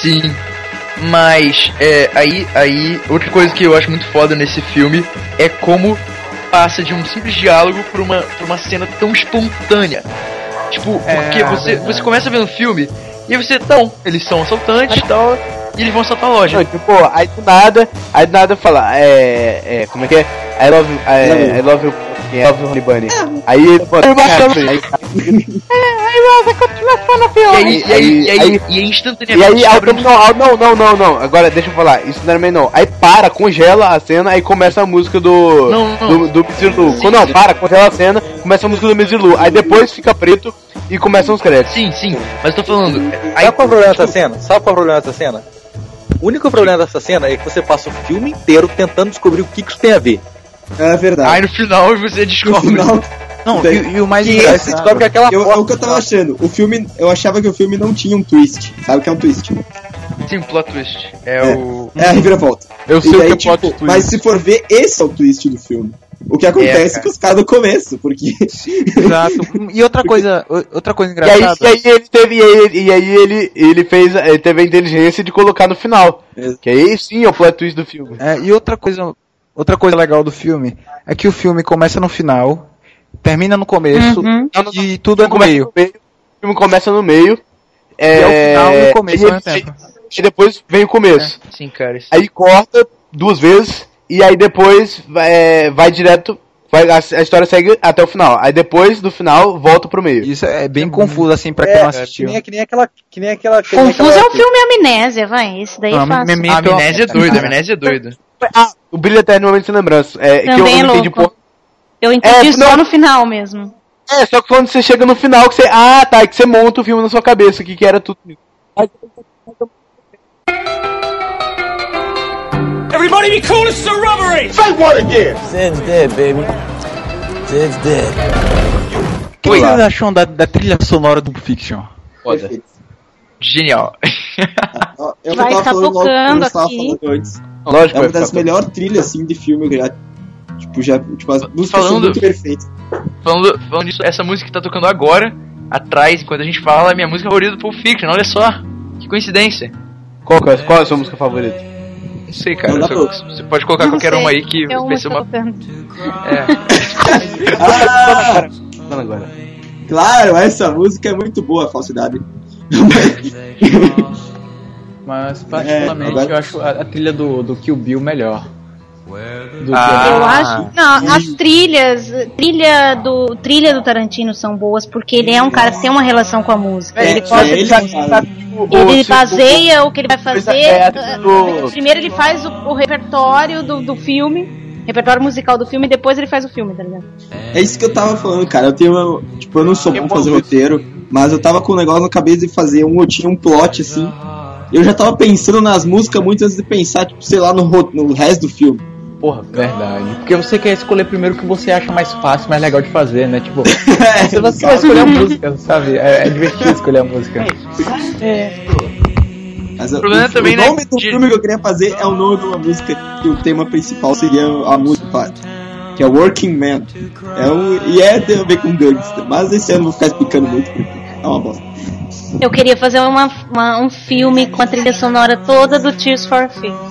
Sim. Mas, é, aí, aí, outra coisa que eu acho muito foda nesse filme é como passa de um simples diálogo pra uma, pra uma cena tão espontânea. Tipo, É, porque você, você começa vendo o filme e você, não, eles são assaltantes e tal, e eles vão assaltar a loja. Não, tipo, aí do nada, aí do nada fala, é, é, como é que é? I love, é, I love you, I love you, Honey Bunny. Aí ele fala, aí, E aí, e aí, e aí, e aí E instantaneamente. aí, abre um- não, não, não, não, não, não. Agora deixa eu falar, isso não é não. Aí para, congela a cena, aí começa a música do. Não, não. Do, do Mizilu. Quando não, para, congela a cena, começa a música do Mizilu. Aí depois fica preto e começam os créditos. Sim, sim, mas eu tô falando. Aí, Sabe qual é o problema dessa cena? Sabe qual é o problema dessa cena? O único problema dessa cena é que você passa o filme inteiro tentando descobrir o que, que isso tem a ver. É verdade. aí no final você no descobre. final, Não, e- e o mais que engraçado- esse- descobre que aquela eu, é o que eu tava achando. O filme, eu achava que o filme não tinha um twist. Sabe o que é um twist? Sim, plot twist. É, o. É a reviravolta. Eu E sei o que é plot tipo, twist. Mas se for ver, esse é o twist do filme. O que acontece cara. com os caras do começo, porque. Exato. E outra coisa, o- outra coisa E aí, engraçada. e aí ele teve, e aí, e aí ele, ele fez, ele teve a inteligência de colocar no final. Que aí sim é o plot twist do filme. É, e outra coisa, outra coisa legal do filme é que o filme começa no final, termina no começo Uhum. e tudo é no meio. no meio. O filme começa no meio. É, E é o final e o começo e, tempo. e depois vem o começo. Sim, cara. isso- Aí corta duas vezes e aí depois vai, é, vai direto. Vai, a, a história segue até o final. Aí depois do final volta pro meio. Isso é bem confuso assim pra quem É, não que assistiu. nem, que nem aquela. Que nem aquela. Que nem Confuso aquela- é o filme Amnésia, vai. Esse daí Não, é fácil. A amnésia é doida, a amnésia é doida. Ah, o Brilho Eterno Momento Sem Lembrança. É, que eu é não entendi por... Eu entendi É, só não- no final mesmo. É, só que quando você chega no final que você. Ah, tá, que você monta o filme na sua cabeça, que, que era tudo. Everybody be cool, this is a robbery! Say what again? Zed's dead, baby. Zed's dead. O que vocês acham da, da trilha sonora do Pulp Fiction? Perfeito. Genial. Vai eu falando logo tocando aqui. Lógico, É uma vai das melhores trilhas assim de filme que já. Tipo, já. Tipo, as músicas são Falando- muito perfeitas. Falando, falando disso, essa música que tá tocando agora, atrás, enquanto a gente fala, é minha música favorita do Pulp Fiction, olha só. Que coincidência. Qual, que é- qual é a sua música favorita? Não sei, cara. Não dá Só- pra- Você pode colocar Não qualquer sei, uma aí que é uma vai ser uma. É. Ah, Falando agora. claro, essa música é muito boa, falsidade. Mas particularmente agora- eu acho a, a trilha do, do Kill Bill melhor. Ah. Eu acho. Não, as trilhas. Trilha do, trilha do Tarantino são boas porque ele é um cara que tem uma relação com a música. É, ele é, pode. ele sabe- fala. sabe, tipo, Ele o- baseia o que ele vai fazer. É, do- Primeiro ele faz o, o repertório do, do filme, repertório musical do filme, e depois ele faz o filme, tá ligado? É isso que eu tava falando, cara. Eu tenho. uma- Tipo, eu não sou bom fazer roteiro, mas eu tava com um negócio na cabeça de fazer um, eu tinha um plot assim. Eu já tava pensando nas músicas muito antes de pensar, tipo, sei lá, no, no resto do filme. Porra, verdade. Porque você quer escolher primeiro o que você acha mais fácil, mais legal de fazer, né? Tipo, É, você, vai escolher a música, sabe? É, é divertido escolher a música. Mas O problema o, também, o né, nome do de- filme que eu queria fazer é o nome de uma música que o tema principal seria a música, que é Working Man. É um, e é tem a ver com gangster, mas esse ano eu vou ficar explicando muito porque é uma bosta. Eu queria fazer uma, uma- um filme com a trilha sonora toda do Tears for Fears.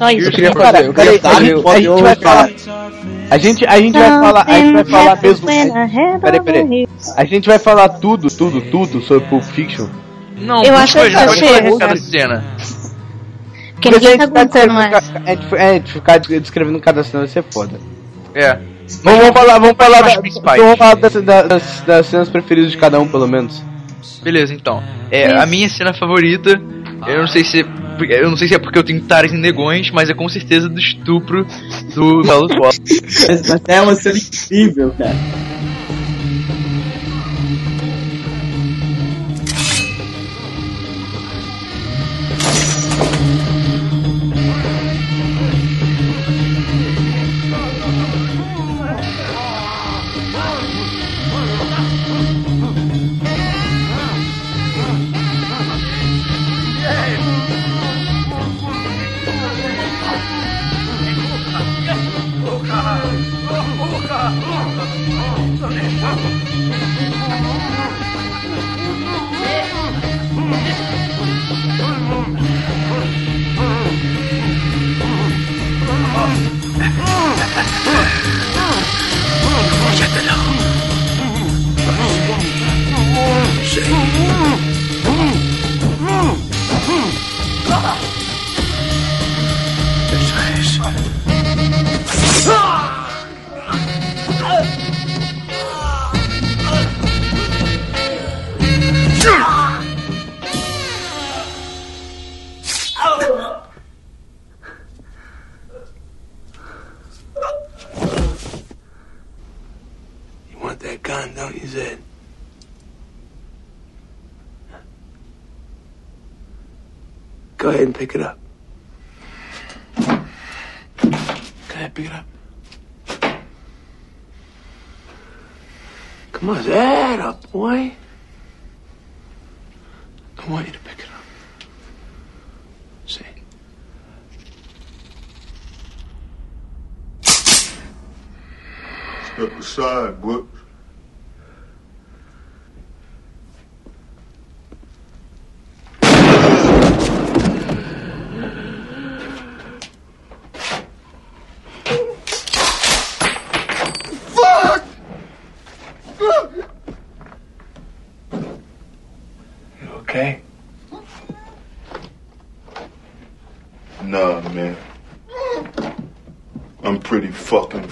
Só isso. Eu queria fazer, eu queria a fazer. gente, a gente vai falar. A gente, a gente vai falar, a gente vai falar mesmo. Peraí, peraí. A gente vai falar tudo, tudo, tudo sobre Pulp Fiction. Não, Eu acho que de cada cena. Porque ninguém tá aguentando mais. é, a gente ficar descrevendo cada cena vai ser foda. É. Vamos, vamos falar, vamos falar, da, principais. vamos falar das, das, das cenas preferidas de cada um, pelo menos. Beleza, então. É, a minha cena favorita, eu não sei se é, eu não sei se é porque eu tenho tares em negões, mas é com certeza do estupro do. Mas, mas é uma cena incrível, cara. pick it up. Can I pick it up? Come on, Zach.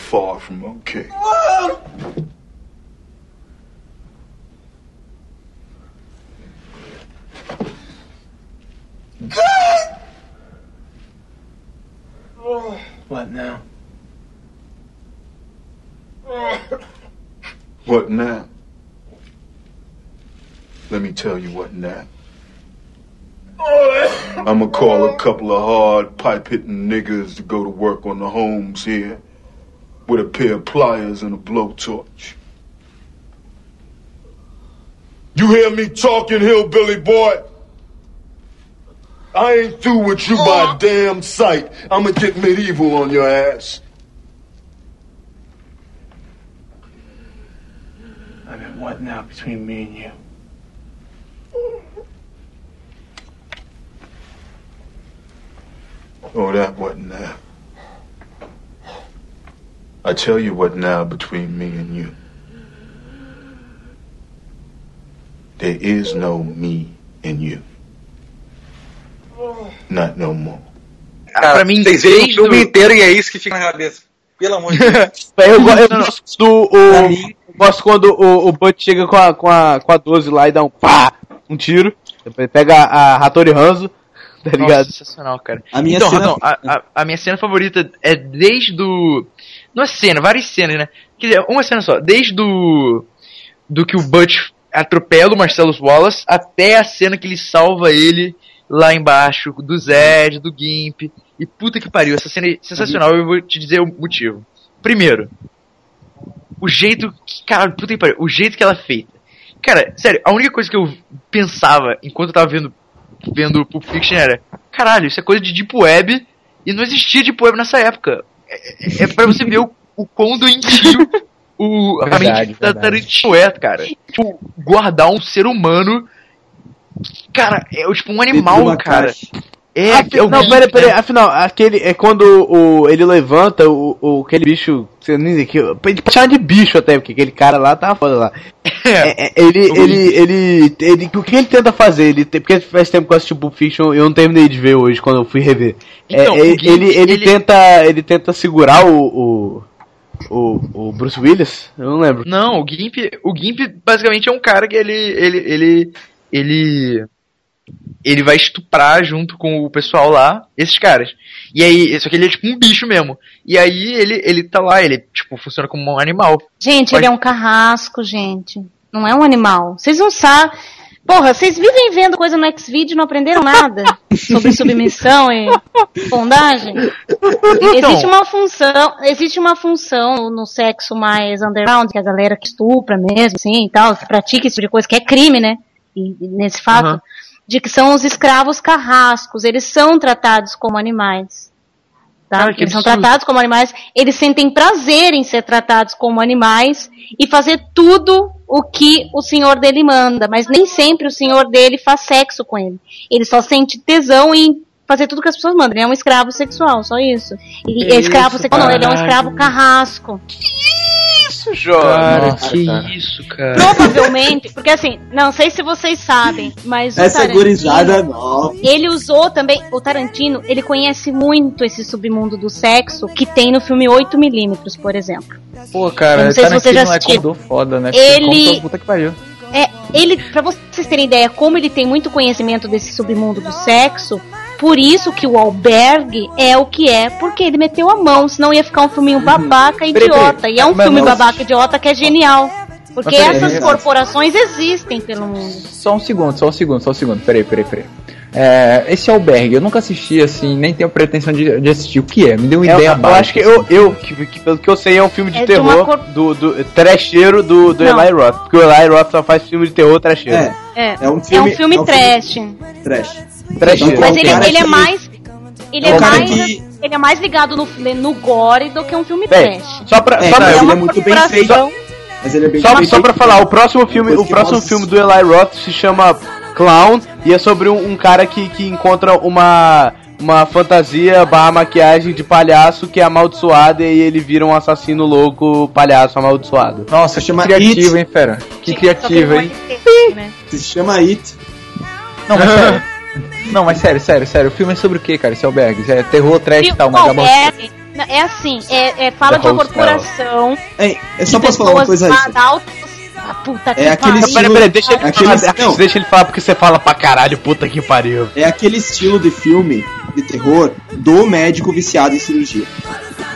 Far from okay. What now? What now? Let me tell you what now. I'ma call a couple of hard pipe hitting niggas to go to work on the homes here with a pair of pliers and a blowtorch. You hear me talking, hillbilly boy? I ain't through with you by a damn sight. I'ma get medieval on your ass. I mean, what now between me and you? Oh, that wasn't now. I tell you what now between me and you. There is no me in you. Not no more. Cara, pra mim, vocês veem o filme o- inteiro e é isso que fica na cabeça. Pelo amor de Deus. Eu, go- eu gosto do. O, eu gosto quando o, o Butch chega com a, com, a, com a 12 lá e dá um pá! Um tiro. Depois pega a, a Hattori Hanzo, tá ligado? Nossa, sensacional, cara. A minha então, cena- Radon, a, a, a minha cena favorita é desde do. Não é cena, várias cenas, né? Quer dizer, uma cena só. Desde do. Do que o Butch atropela o Marcelo Wallace até a cena que ele salva ele lá embaixo, do Zed, do Gimp. E puta que pariu, essa cena é sensacional, eu vou te dizer o motivo. Primeiro, o jeito que. Cara, puta que pariu, o jeito que ela é feita. Cara, sério, a única coisa que eu pensava enquanto eu tava vendo vendo Pulp Fiction era, caralho, isso é coisa de Deep Web e não existia Deep Web nessa época. É, é pra você ver o, o quão doentio o, a mente da. Tarantino é, cara. Tipo, guardar um ser humano. Cara, é tipo um animal, cara. caixa. É, Afi- é o não, pera, pera, né? afinal, aquele é quando o, ele levanta o, o aquele bicho, você nem sei que, ele pode chamar de bicho até, porque aquele cara lá tá foda lá. É, é, ele, ele, ele, ele, o que ele tenta fazer? Ele, porque faz tempo que eu assisti Pulp Fiction, eu não terminei de ver hoje quando eu fui rever. É, Então, é, ele, ele, tenta, ele tenta segurar o, o, o, o Bruce Willis? Eu não lembro. Não, o Gimp, o Gimp basicamente é um cara que ele ele ele ele ele vai estuprar junto com o pessoal lá, esses caras. E aí, só que ele é tipo um bicho mesmo. E aí ele ele tá lá, ele tipo funciona como um animal. Gente, Pode- ele é um carrasco, gente. Não é um animal. Vocês não sabem. Porra, vocês vivem vendo coisa no Xvideo e não aprenderam nada sobre submissão e bondagem? Então. Existe uma função, existe uma função no sexo mais underground, que a galera que estupra mesmo, assim, e tal, que pratica esse tipo de coisa, que é crime, né? E, nesse fato. De que são os escravos carrascos, eles são tratados como animais. Tá? Cara, eles são tratados como animais, eles sentem prazer em ser tratados como animais e fazer tudo o que o senhor dele manda, mas nem sempre o senhor dele faz sexo com ele. Ele só sente tesão em fazer tudo que as pessoas mandam. Ele é um escravo sexual, só isso. E Que é escravo isso, sexual, não, ele é um escravo carrasco. Isso, Cara, Nossa, que cara. isso, cara. Provavelmente, porque assim, não sei se vocês sabem, mas o Essa Tarantino, gurizada nova. ele usou também, o Tarantino, ele conhece muito esse submundo do sexo que tem no filme 8mm, por exemplo. Pô, cara, Eu não sei se você já é assistiu. condor foda, né? Ele- Conta, puta que pariu. É, ele, pra vocês terem ideia, como ele tem muito conhecimento desse submundo do sexo, por isso que o albergue é o que é, porque ele meteu a mão, senão ia ficar um filminho babaca Peraí, peraí. idiota. E é um Mas filme não- babaca idiota que é genial. Porque peraí, essas peraí. corporações existem pelo mundo. Só um segundo, só um segundo, só um segundo. Peraí, peraí, peraí. É, esse albergue, eu nunca assisti assim, nem tenho pretensão de, de assistir. O que é? Me deu uma É, ideia eu básica. acho que eu, eu que, que pelo que eu sei, é um filme de É de terror cor- do, do trecheiro do, do Não. Eli Roth. Porque o Eli Roth só faz filme de terror trecheiro. É, É, É um é filme- um filme é um filme- trash. trash. Então, Mas ele, cara ele é mais. Ele é é, mais. que- Ele é mais ligado no, no gore do que um filme Bem, trash. só pra, É, só, pra, ele uma é muito bem feito. Mas ele é bem só, bem só pra falar, o próximo filme, Depois o próximo filme do Eli Roth se chama Clown e é sobre um, um cara que, que encontra uma uma fantasia barra maquiagem de palhaço que é amaldiçoada e ele vira um assassino louco palhaço amaldiçoado. Nossa, Se chama que criativo, It. hein, fera? Que Só que criativo, ele hein? é né? Se chama It. Não, mas. Não, mas sério, sério, sério. O filme é sobre o que, cara? Esse albergue? É terror, trash e tal, mas Bom, é é, não, é assim, é, é- fala The de uma Host É, corporação. é só posso falar uma coisa aí. Ah, puta que É aquele pariu. estilo- Peraí, peraí, deixa ele Aqueles- falar, não. deixa ele falar porque você fala pra caralho, puta que pariu. É aquele estilo de filme de terror do médico viciado em cirurgia.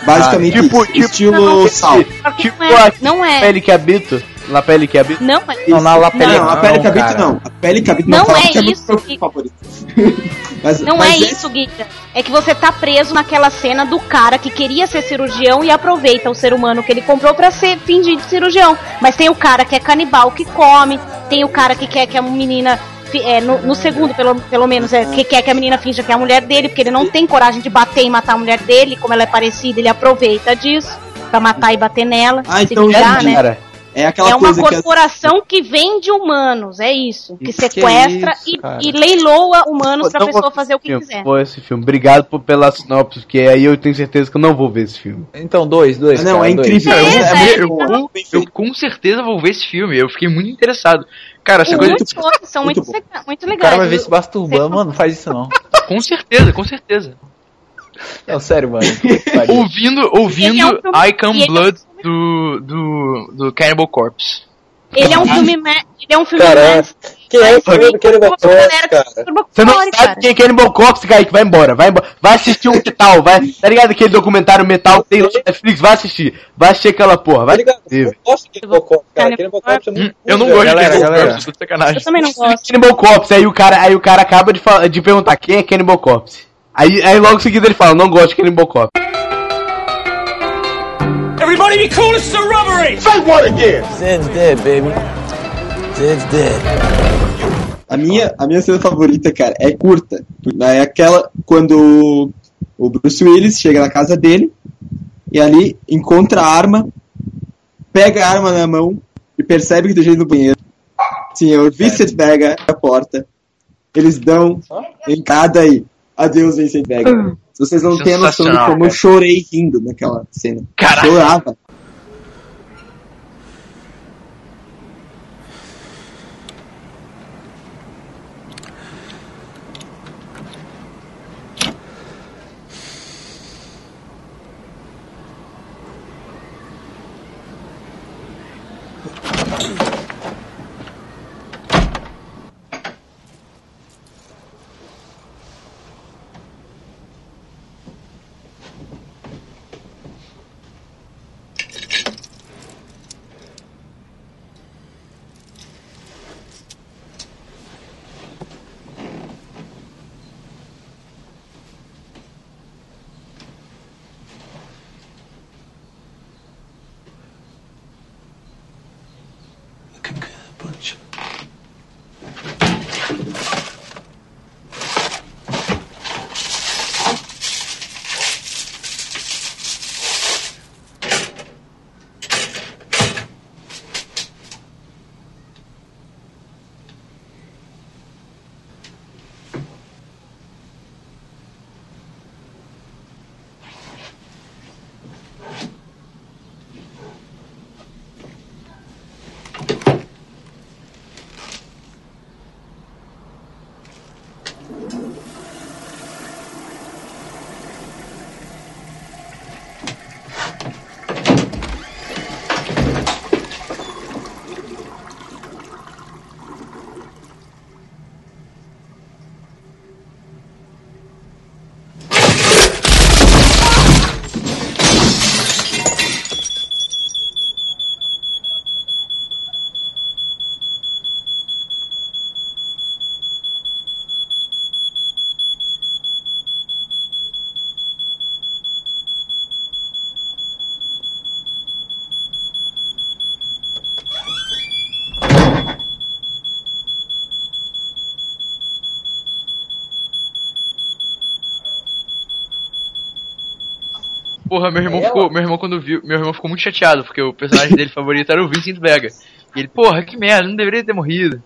Basicamente Ah, tipo- isso. tipo- estilo Não, sal. Tipo Não é, não é. pele que habito, na pele que habito. Não é. Não, na La Pele Não, a pele não, cabito cara. não. A pele cabito Não fala é que muito isso, favorito. mas, Não mas é isso, Guida. É que você tá preso naquela cena do cara que queria ser cirurgião e aproveita o ser humano que ele comprou pra ser fingir de cirurgião. Mas tem o cara que é canibal que come, tem o cara que quer que a menina. É, no, no segundo, pelo, pelo menos, é, que quer que a menina finja que é a mulher dele, porque ele não tem coragem de bater e matar a mulher dele, como ela é parecida, ele aproveita disso pra matar e bater nela. Ah, se então vingar, entendi. né? Cara, É aquela É uma coisa que. corporação que vende humanos, é isso. Que Isso que é sequestra isso, e, e leiloa humanos pra Não pessoa fazer o que filme, quiser. Vou esse filme. Obrigado por, pela sinopse, porque aí eu tenho certeza que eu não vou ver esse filme. Então, dois, dois. Não, cara, é dois. incrível. É, É, é, muito eu, eu- eu com certeza vou ver esse filme. Eu fiquei muito interessado. Cara, essa coisa. Muitos outros são muito muito, muito O legais. cara vai ver se masturbando, mano, não faz isso não. Com certeza, com certeza. Não, sério, mano. Que. Ouvindo, Ele é um ouvindo I Come ele é Blood do, do, do Cannibal Corpse. Ele é um filme. me- Ele é um filme. Mais- Quem é o filme do Cannibal Corpse, cara? Você não sabe cara. quem é Cannibal Corpse, Kaique, vai embora, vai embora. Vai assistir um metal, vai. Tá ligado aquele documentário metal que tem no Netflix? Vai assistir. Vai assistir aquela porra, vai. Tá ligado? gosto de Cannibal Corpse, cara. Cannibal Corpse é muito Eu não gosto de galera, Cannibal. Corpse, sacanagem. Eu também não gosto. Cannibal Corpse, aí o cara, aí o cara acaba de, falar, de perguntar quem é Cannibal Corpse. Aí, aí logo em seguida ele fala, não gosto de Cannibal Corpse. Everybody be cool, it's a robbery! Say what again? Zed's dead, baby. Zed's dead. A minha, a minha cena favorita, cara, é curta. É aquela quando o Bruce Willis chega na casa dele e ali encontra a arma, pega a arma na mão e percebe que tem gente no banheiro. Sim, o Vincent pega a porta. Eles dão entrada aí. Adeus, Vincent Vega. Vocês não têm a noção de como eu chorei rindo naquela cena. Caralho. Chorava. Porra, meu irmão Ela? ficou. Meu irmão quando viu. Meu irmão ficou muito chateado, porque o personagem dele favorito era o Vincent Vega. E ele, porra, que merda, não deveria ter morrido.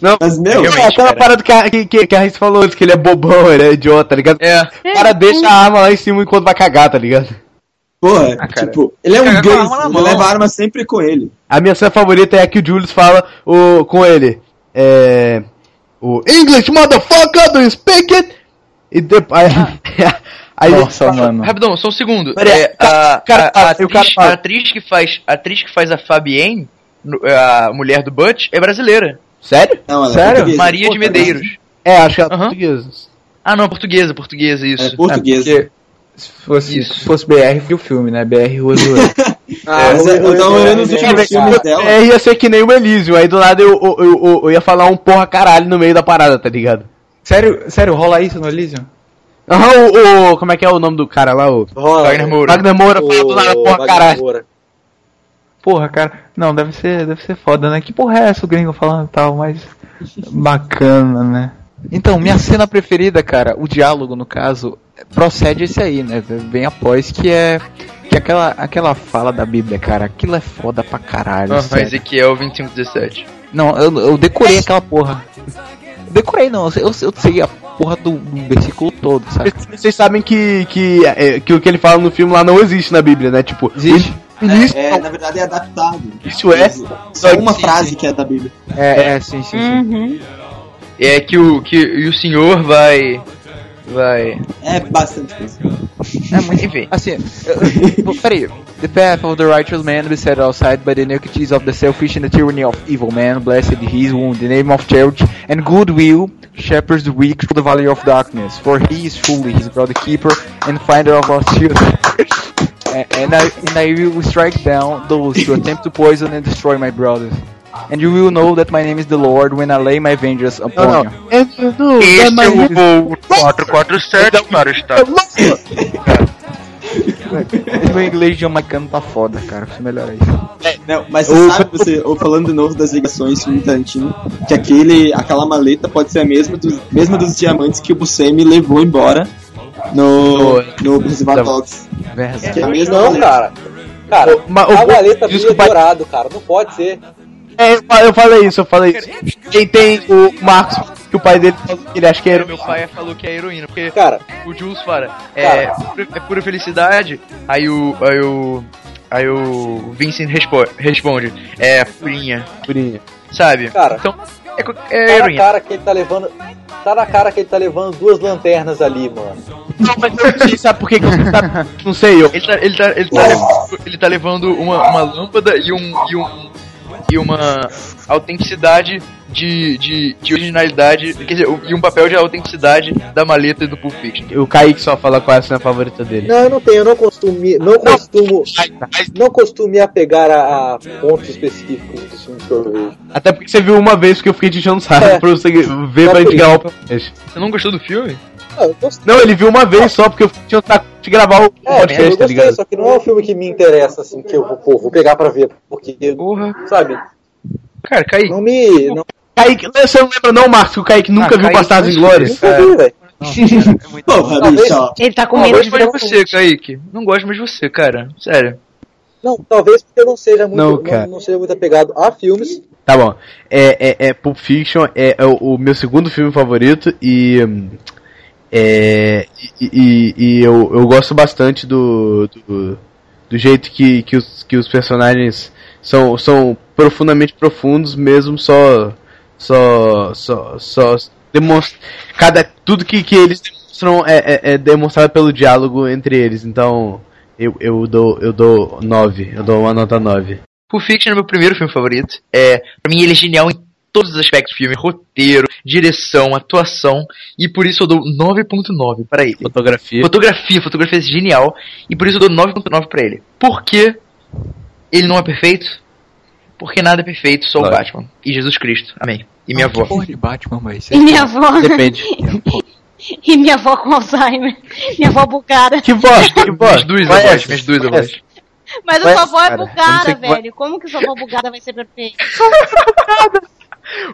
Não, Mas, meu, é aquela cara. parada que a, que, que, a Raíssa falou antes, que ele é bobão, ele é idiota, tá ligado? É. O cara deixa a arma lá em cima enquanto vai cagar, tá ligado? porra, Ah, tipo, ele é um ganso, ele leva a arma sempre com ele. A minha cena favorita é a que o Julius fala o, com ele. É. O English motherfucker, do you speak it? E depois. Aí, Nossa, mano. Rapidão, só um segundo. Pera aí, É, a, cara, a- a cara atriz, a atriz que faz. A atriz que faz a Fabienne, no- a mulher do Butch, é brasileira. Sério? Não, ela é Sério? portuguesa. Maria de Medeiros. É, acho que ela é Aham. portuguesa. Ah não, portuguesa, portuguesa, isso. É portuguesa. É se fosse, Isso. se fosse BR, viu o filme, né? BR Rua Zoeira. Ah, Mas é, eu tava olhando os últimos filmes dela. É, ia ser que nem o Elysium, aí do nada eu, eu, eu, eu ia falar um porra caralho no meio da parada, tá ligado? sério, sério, rola isso no Elysium? Aham, o, o- Como é que é o nome do cara lá? O Rola. Wagner Moura. Wagner Moura fala do nada, porra Wagner caralho. Moura. Porra, cara, não, deve ser, deve ser foda, né? Que porra é essa o gringo falando e tal, mas bacana, né? Então, minha cena preferida, cara, o diálogo no caso, procede esse aí, né? Vem após que é que aquela aquela fala da Bíblia, cara, aquilo é foda pra caralho. Sério. Ezequiel 2517. Não, eu, eu decorei aquela porra. Decorei não, eu, eu sei a porra do, do versículo todo, sabe? Vocês sabem que, que, é, que o que ele fala no filme lá não existe na Bíblia, né? Tipo, Existe. o início- É, na verdade é adaptado. Isso é. Só uma Sim, frase que é da Bíblia. É, é, sim, sim, sim. Uhum. É que o, que e o senhor vai. Vai. É bastante coisa. É muito Enfim. Assim, eu- eu- peraí. The path of the righteous man be set outside by the iniquities of the selfish and the tyranny of evil man. Blessed he is who, in the name of charity and goodwill, shepherds the weak through the valley of darkness. For he is truly his brother keeper and finder of our children. A- and, I, and I will strike down those who attempt to poison and destroy my brothers. And you will know that my name is the Lord when I lay my vengeance upon Não, you. não. Não, Esse é mas- o voo 447 para o estado. Meu inglês jamaicano tá foda, cara. Preciso melhorar isso. Não, mas você Ou- sabe, você, ou falando de novo das ligações filme Tarantino, que aquele, aquela maleta pode ser a mesma dos, mesma dos diamantes que o Buscemi levou embora no, no Reservoir Dogs. Verdade. É a mesma Não, maleta. cara. Cara, o- a maleta brilha desculpa- dourado, cara. Não pode ser. É, eu fa- eu falei isso, eu falei isso. Quem tem o Marcos, que o pai dele falou que ele acha que era. Meu pai falou que é heroína, porque Cara, o Jules fala, é, pura- é pura felicidade. Aí o. Aí o. Aí o Vincent respo- responde, é purinha, Purinha. sabe? Cara. Então, é, é tá na heroína. cara que ele tá levando. Tá na cara que ele tá levando duas lanternas ali, mano. Não, mas eu não sei, sabe por que sabe? Não sei, eu. Ele tá, ele tá, ele tá, levando, ele tá levando uma, uma lâmpada e um. E, um, e uma autenticidade de, de, de originalidade, quer dizer, e um papel de autenticidade da maleta do Pulp Fiction. O Kaique só fala qual é a cena favorita dele. Não, eu não tenho, eu não costumo, não costumo, não costumo me apegar a, a pontos específicos dos filmes que eu vejo. Até porque você viu uma vez que eu fiquei te enchendo É. pra você ver Só pra gente gravar o. Você não gostou do filme? Não, eu gostei, Não, ele viu uma vez só porque eu saco de gravar o é, eu podcast, tá gostei, ligado? só que não é um filme que me interessa, assim, que eu vou, pô, vou pegar pra ver, porque, Porra. sabe, Cara, Kaique. não me, não, Kaique, você não lembra não, Marcos, que o Kaique nunca Ah, viu Bastardos Inglórios? nunca vi, velho. Porra, bicho. Ele tá com Não medo gosto de mais ver você, Kaique. Não gosto mais de você, cara. Sério. Não, talvez porque eu não seja muito, Não, não, cara. não seja muito apegado a filmes, Tá bom. É, é, é Pulp Fiction é, é o, o meu segundo filme favorito e. É, e, e- e eu, eu gosto bastante do, do, do jeito que, que, os, que os personagens são, são profundamente profundos, mesmo só. Só. Só. só demonstra, cada, tudo que, que eles demonstram é, é, é demonstrado pelo diálogo entre eles. Então. Eu, eu dou eu dou 9, eu dou uma nota 9. Pulp Fiction é meu primeiro filme favorito. É, pra mim ele é genial em todos os aspectos do filme, roteiro, direção, atuação, e por isso eu dou 9.9 para ele. Fotografia. Fotografia, fotografia é genial, e por isso eu dou 9.9 pra ele. Por que ele não é perfeito? Porque nada é perfeito, só o. Batman e Jesus Cristo. Amém. E minha avó. Porra de Batman, mas. E minha avó. Depende. E minha avó com Alzheimer. Minha avó bugada. Que voz, que voz. Minhas duas é avós, minhas duas é avós. Mas a sua avó é bugada, velho. Como que sua avó bugada vai ser perfeita?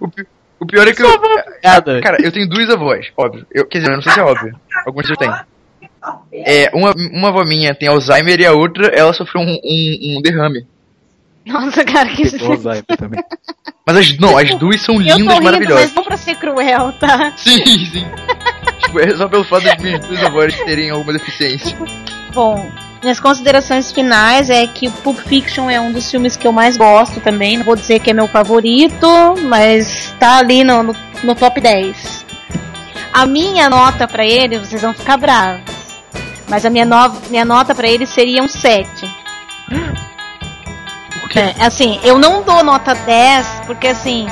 O, o pior é que eu. Nada. Cara, eu tenho duas avós, óbvio. Eu, quer dizer, eu não sei se é óbvio. Alguns eu tenho. É, uma, uma avó minha tem Alzheimer e a outra, ela sofreu um, um, um derrame. Nossa, cara, que. também. Mas as, não, as duas são Eu lindas tô e rindo, maravilhosas. mas não pra ser cruel, tá? Sim, sim. tipo, é só pelo fato das minhas duas avós terem alguma deficiência. Bom, minhas considerações finais é que o Pulp Fiction é um dos filmes que eu mais gosto também. Não vou dizer que é meu favorito, mas tá ali no, no, no top 10. A minha nota pra ele, vocês vão ficar bravos. Mas a minha, no, minha nota pra ele seria um 7. É, assim, eu não dou nota 10, porque assim,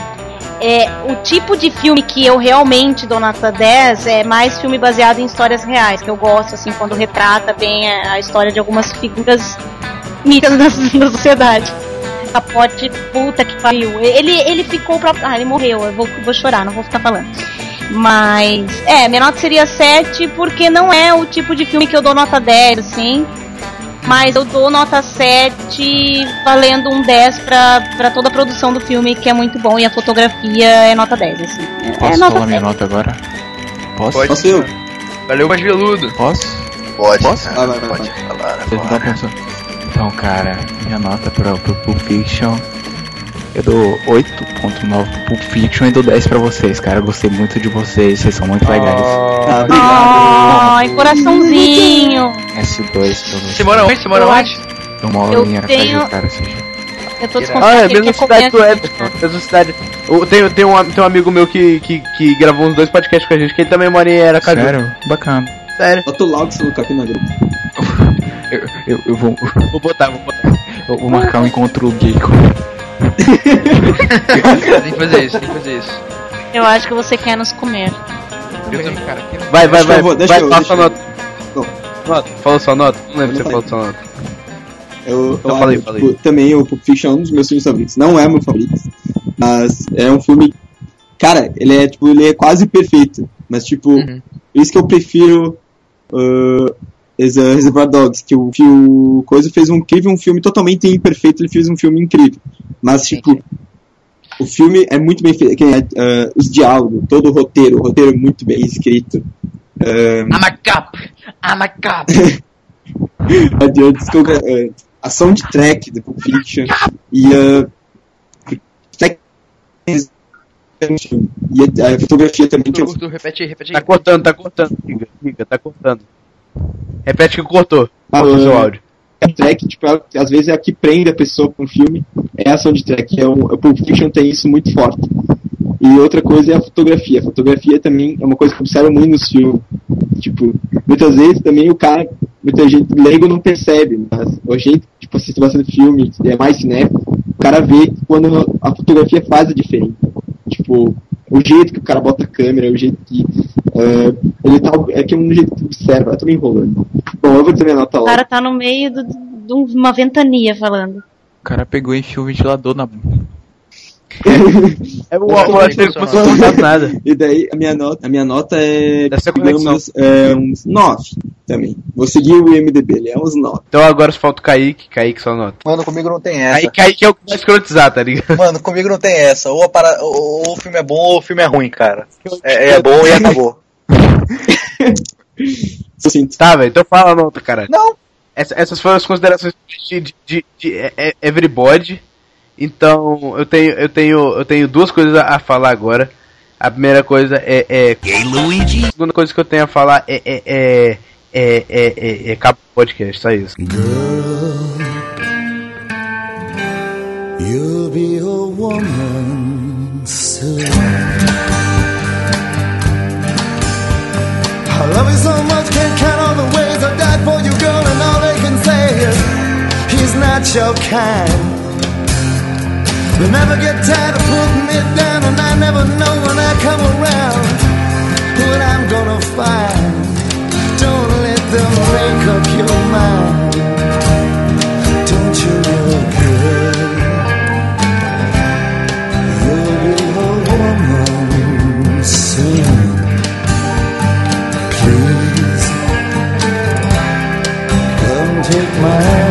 é, o tipo de filme que eu realmente dou nota 10 é mais filme baseado em histórias reais, que eu gosto, assim, quando retrata bem a, história de algumas figuras mitas da, da sociedade. Capote, puta que pariu. Ele, ele ficou pra. Ah, ele morreu, eu vou, vou chorar, não vou ficar falando. Mas, é, minha nota seria 7, porque não é o tipo de filme que eu dou nota 10, assim. Mas eu dou nota 7, valendo um 10 pra, pra toda a produção do filme, que é muito bom, e a fotografia é nota 10, assim. É, Posso é nota falar minha 10. nota agora? Posso? Pode. Posso eu? Valeu, mais veludo. Posso? Pode, Posso? cara, Vai, vai, vai, pode falar Vocês não agora. Então, cara, minha nota pro, pro Pulp Fiction. Eu dou 8.9 pro Pulp Fiction e dou 10 pra vocês, cara. Eu gostei muito de vocês, vocês são muito legais. Ah, obrigado. Ai, coraçãozinho. S2 pra vocês. Você mora onde? Você mora Eu onde? Eu moro Eu em Aracaju, tenho- cara. Seja. Eu tô Ah, é ele mesma cidade do. Edson. Mesma cidade. Tem, tem, um, tem um amigo meu que, que, que gravou uns dois podcasts com a gente, que ele também mora em Aracaju. Sério? Bacana. Sério. Bota o Laux no capim na grupo. Eu, eu, eu vou, Vou botar, vou botar. eu vou marcar um encontro gay com tem que fazer isso, tem que fazer isso. Eu acho que você quer nos comer. Eu também. cara. Vai, vai, vai. eu vou- vai, eu- fala deixa sua eu- nota. Nota. Falou sua nota? Não lembro se Eu você falou sua nota. Eu, Então eu falei, acho, falei. tipo, também o Pulp Fiction é um dos meus filmes favoritos. Não é meu favorito, mas é um filme. Cara, ele é tipo, ele é quase perfeito. Mas tipo, Uhum. por isso que eu prefiro uh, Reservoir Dogs, que o, que o Coisa fez um teve um filme totalmente imperfeito, ele fez um filme incrível. Mas tipo, o filme é muito bem feito, que é, uh, os diálogos, todo o roteiro, o roteiro é muito bem escrito. Um, I'm a cop! I'm a cop! Adiante, desculpa, uh, a soundtrack do Pulp Fiction e uh, e a, a fotografia também que eu Curto, repete aí, repete Tá aí. cortando, tá cortando. Giga, Giga, tá cortando. Repete que cortou. Ah, Cortou uh, seu áudio. a track, tipo, ela- às vezes é a que prende a pessoa com o filme, é a soundtrack. É um, o Pulp Fiction tem isso muito forte. E outra coisa é a fotografia. A fotografia também é uma coisa que eu observo muito nos filmes. Tipo, muitas vezes também o cara, muita gente leigo não percebe, mas a gente, tipo, assiste bastante filme, é mais cinéfilo, o cara vê quando a fotografia faz a diferença. Tipo, o jeito que o cara bota a câmera, o jeito que. eh, ele tá. É que é um jeito que observa, eu tô me enrolando. Bom, eu vou dizer minha nota O lá. cara tá no meio de uma ventania falando. O cara pegou e enfiou o ventilador na. É, o, Não, nada. E daí a minha nota, a minha nota é, digamos, é uns 9 também. Vou seguir o IMDB, ele é uns 9. Então agora só falta o Kaique, Kaique só nota. Mano, comigo não tem essa. Aí Kaique é o que vai escrotizar, tá ligado? Mano, comigo não tem essa. Ou, a para... ou, o filme é bom ou o filme é ruim, cara. É, é bom e acabou. Assim, Tá, velho, então fala a nota, caralho. Não. Essa- essas foram as considerações de, de, de, de é- é- Everybody. Então, eu tenho, eu tenho, eu tenho duas coisas a, falar agora. A primeira coisa é, é Luigi. A segunda coisa que eu tenho a falar é é é é é, é, é cabo podcast, só isso. You'll be a woman soon. I love you so much, can't count all the ways I died for you, girl, and all they can say is he's not your kind. They never get tired of putting me down, and I never know when I come around what I'm gonna find. Don't let them make up your mind. Don't you? You'll be a woman soon. Please come take my hand,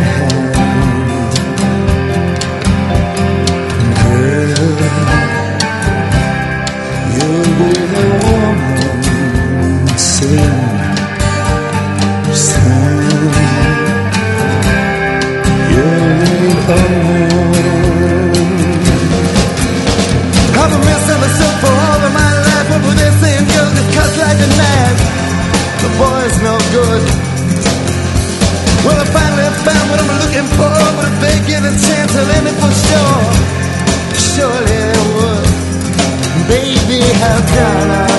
and poor, but if they it chance, for sure. Surely would. Baby, how can I?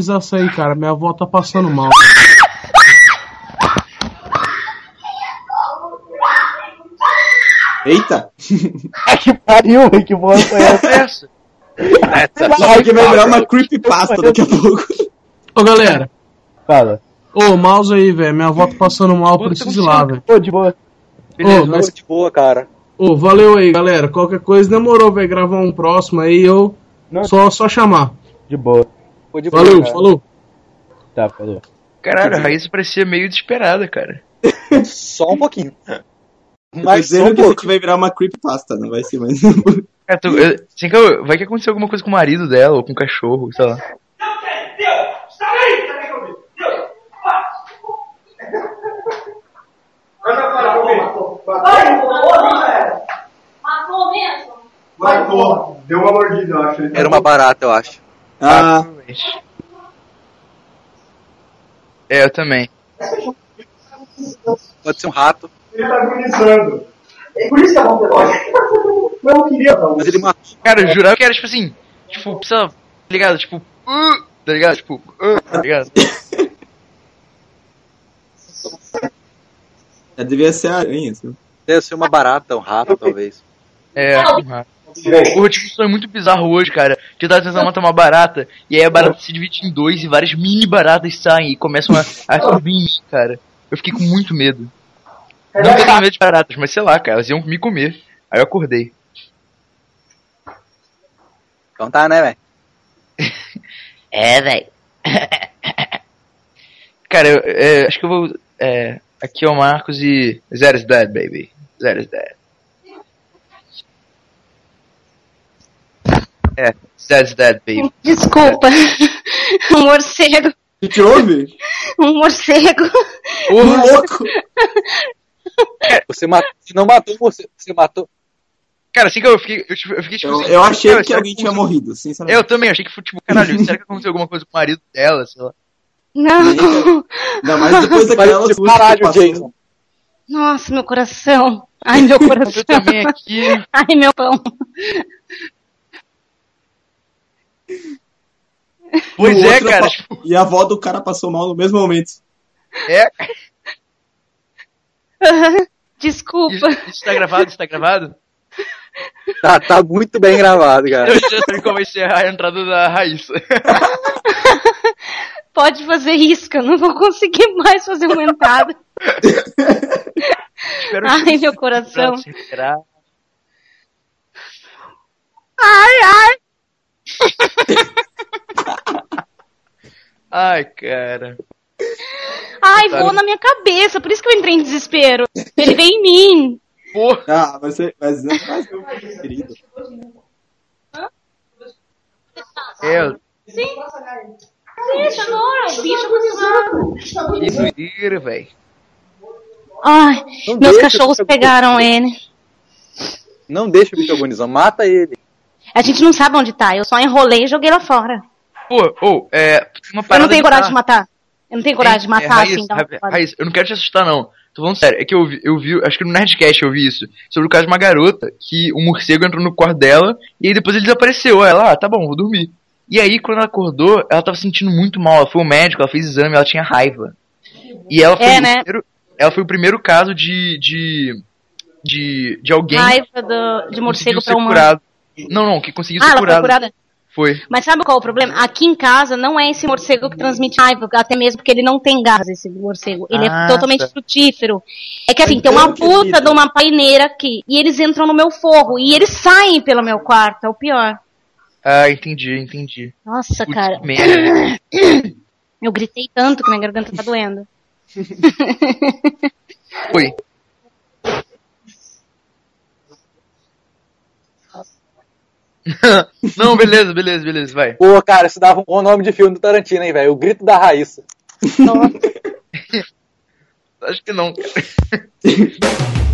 Precisar sair, cara. Minha avó tá passando mal. Eita! que pariu, velho, que boa foi essa? Isso aqui vai virar uma creepypasta daqui a pouco. Ô, galera. Fala. Ô, mouse aí, velho. Minha avó tá passando mal, eu preciso ir lá, velho. Pô, de boa. Ô, mas... de boa, cara. Ô, valeu aí, galera. Qualquer coisa demorou, velho. Gravar um próximo aí, eu. Só, só chamar. De boa. Valeu, falou. Tá, falou. Caralho, a Raíssa parecia meio desesperada, cara. Só um pouquinho. Mas só um que pouco. aqui vai virar uma creepypasta, não vai ser mais. É, tu, eu, assim, que eu- vai que aconteceu alguma coisa com o marido dela, ou com o cachorro, sei lá. Matou mesmo? Matou. Deu uma mordida, eu acho. Era uma barata, eu acho. Ah, É, eu também. Pode ser um rato. Ele tá agonizando. Por isso que é bom ter Não queria, não. Mas ele matou. Cara, eu jurava que era tipo assim, tipo, precisa, tá ligado? Tipo, uh, tá ligado? Tipo, uh, tá ligado? já devia ser a aranha, assim. Deve ser uma barata, um rato, talvez. É, um rato. Eu tive um sonho muito bizarro hoje, cara. Que eu tava tentando matar uma barata, e aí a barata se divide em dois e várias mini baratas saem e começam a, a subir em mim, cara. Eu fiquei com muito medo. Não que eu tenho medo de baratas, mas sei lá, cara, elas iam me comer. Aí eu acordei. Então tá, né, velho? É, velho. Cara, eu, é, acho que eu vou. É, aqui é o Marcos e. Zero's dead, baby. Zero's dead. É, Zero's dead, baby. Desculpa. Um morcego. O que, que houve? Um morcego. Ô, louco! Você matou. Se não matou, você, você matou. Cara, assim que eu fiquei. Eu, tipo, eu fiquei tipo. Eu, assim, eu achei cara, que alguém tinha morrido, sinceramente. Eu também, achei que foi tipo, caralho, será que aconteceu alguma coisa com o marido dela, sei lá. Não. Não, mas depois daquela que caralho, Jason. Nossa, meu coração. Ai, meu coração. Eu também aqui. Ai, meu pão. Pois é, cara. E a avó do cara passou mal no mesmo momento. é. Desculpa. Isso, isso tá gravado? Isso tá gravado? Tá, tá muito bem gravado, cara. Eu já sei como vai ser a entrada da Raíssa. Pode fazer isso, que eu não vou conseguir mais fazer uma entrada. Ai, meu coração. Ai, ai. Ai, cara. Ai, Tá. voou na minha cabeça, por isso que eu entrei em desespero. Ele veio em mim. Porra. Ah, mas, você- mas não faz meu querido. É, Sim. Bicho, adoro. Bicho agonizado. que doideira, velho. Ai, Não meus deixa, cachorros pegaram ele. Não deixa o bicho agonizar, mata ele. A gente não sabe onde tá. Eu só enrolei e joguei lá fora. Pô, ô, é. Uma Eu não tenho coragem de bizarra. matar. Eu não tenho coragem de É, matar Raíssa, assim. Ra- Raíssa, eu não quero te assustar, não. Tô falando sério. É que eu vi, eu vi, acho que no Nerdcast eu vi isso. Sobre o caso de uma garota que o morcego entrou no quarto dela e aí depois ele desapareceu. Ela, ah, tá bom, vou dormir. E aí, quando ela acordou, ela tava se sentindo muito mal. Ela foi ao médico, ela fez exame, ela tinha raiva. E ela foi, É, o, né? primeiro, ela foi o primeiro caso de. de. de, de alguém. Raiva do, de morcego pra humano. curado. Não, não, que conseguiu Ah, ser ela foi curado. curada? Foi. Mas sabe qual é o problema? Aqui em casa não é esse morcego que transmite raiva, até mesmo porque ele não tem gás, esse morcego. Ele Ah, é totalmente tá. frutífero. É que assim, tem uma puta de uma paineira aqui, e eles entram no meu forro, e eles saem pelo meu quarto, é o pior. Ah, entendi, entendi. Nossa, Putz, cara. merda. Eu gritei tanto que minha garganta tá doendo. Foi. não, beleza, beleza, beleza, vai. Pô, cara, isso dava um bom nome de filme do Tarantino, hein, velho? O Grito da Raíssa. Acho que não.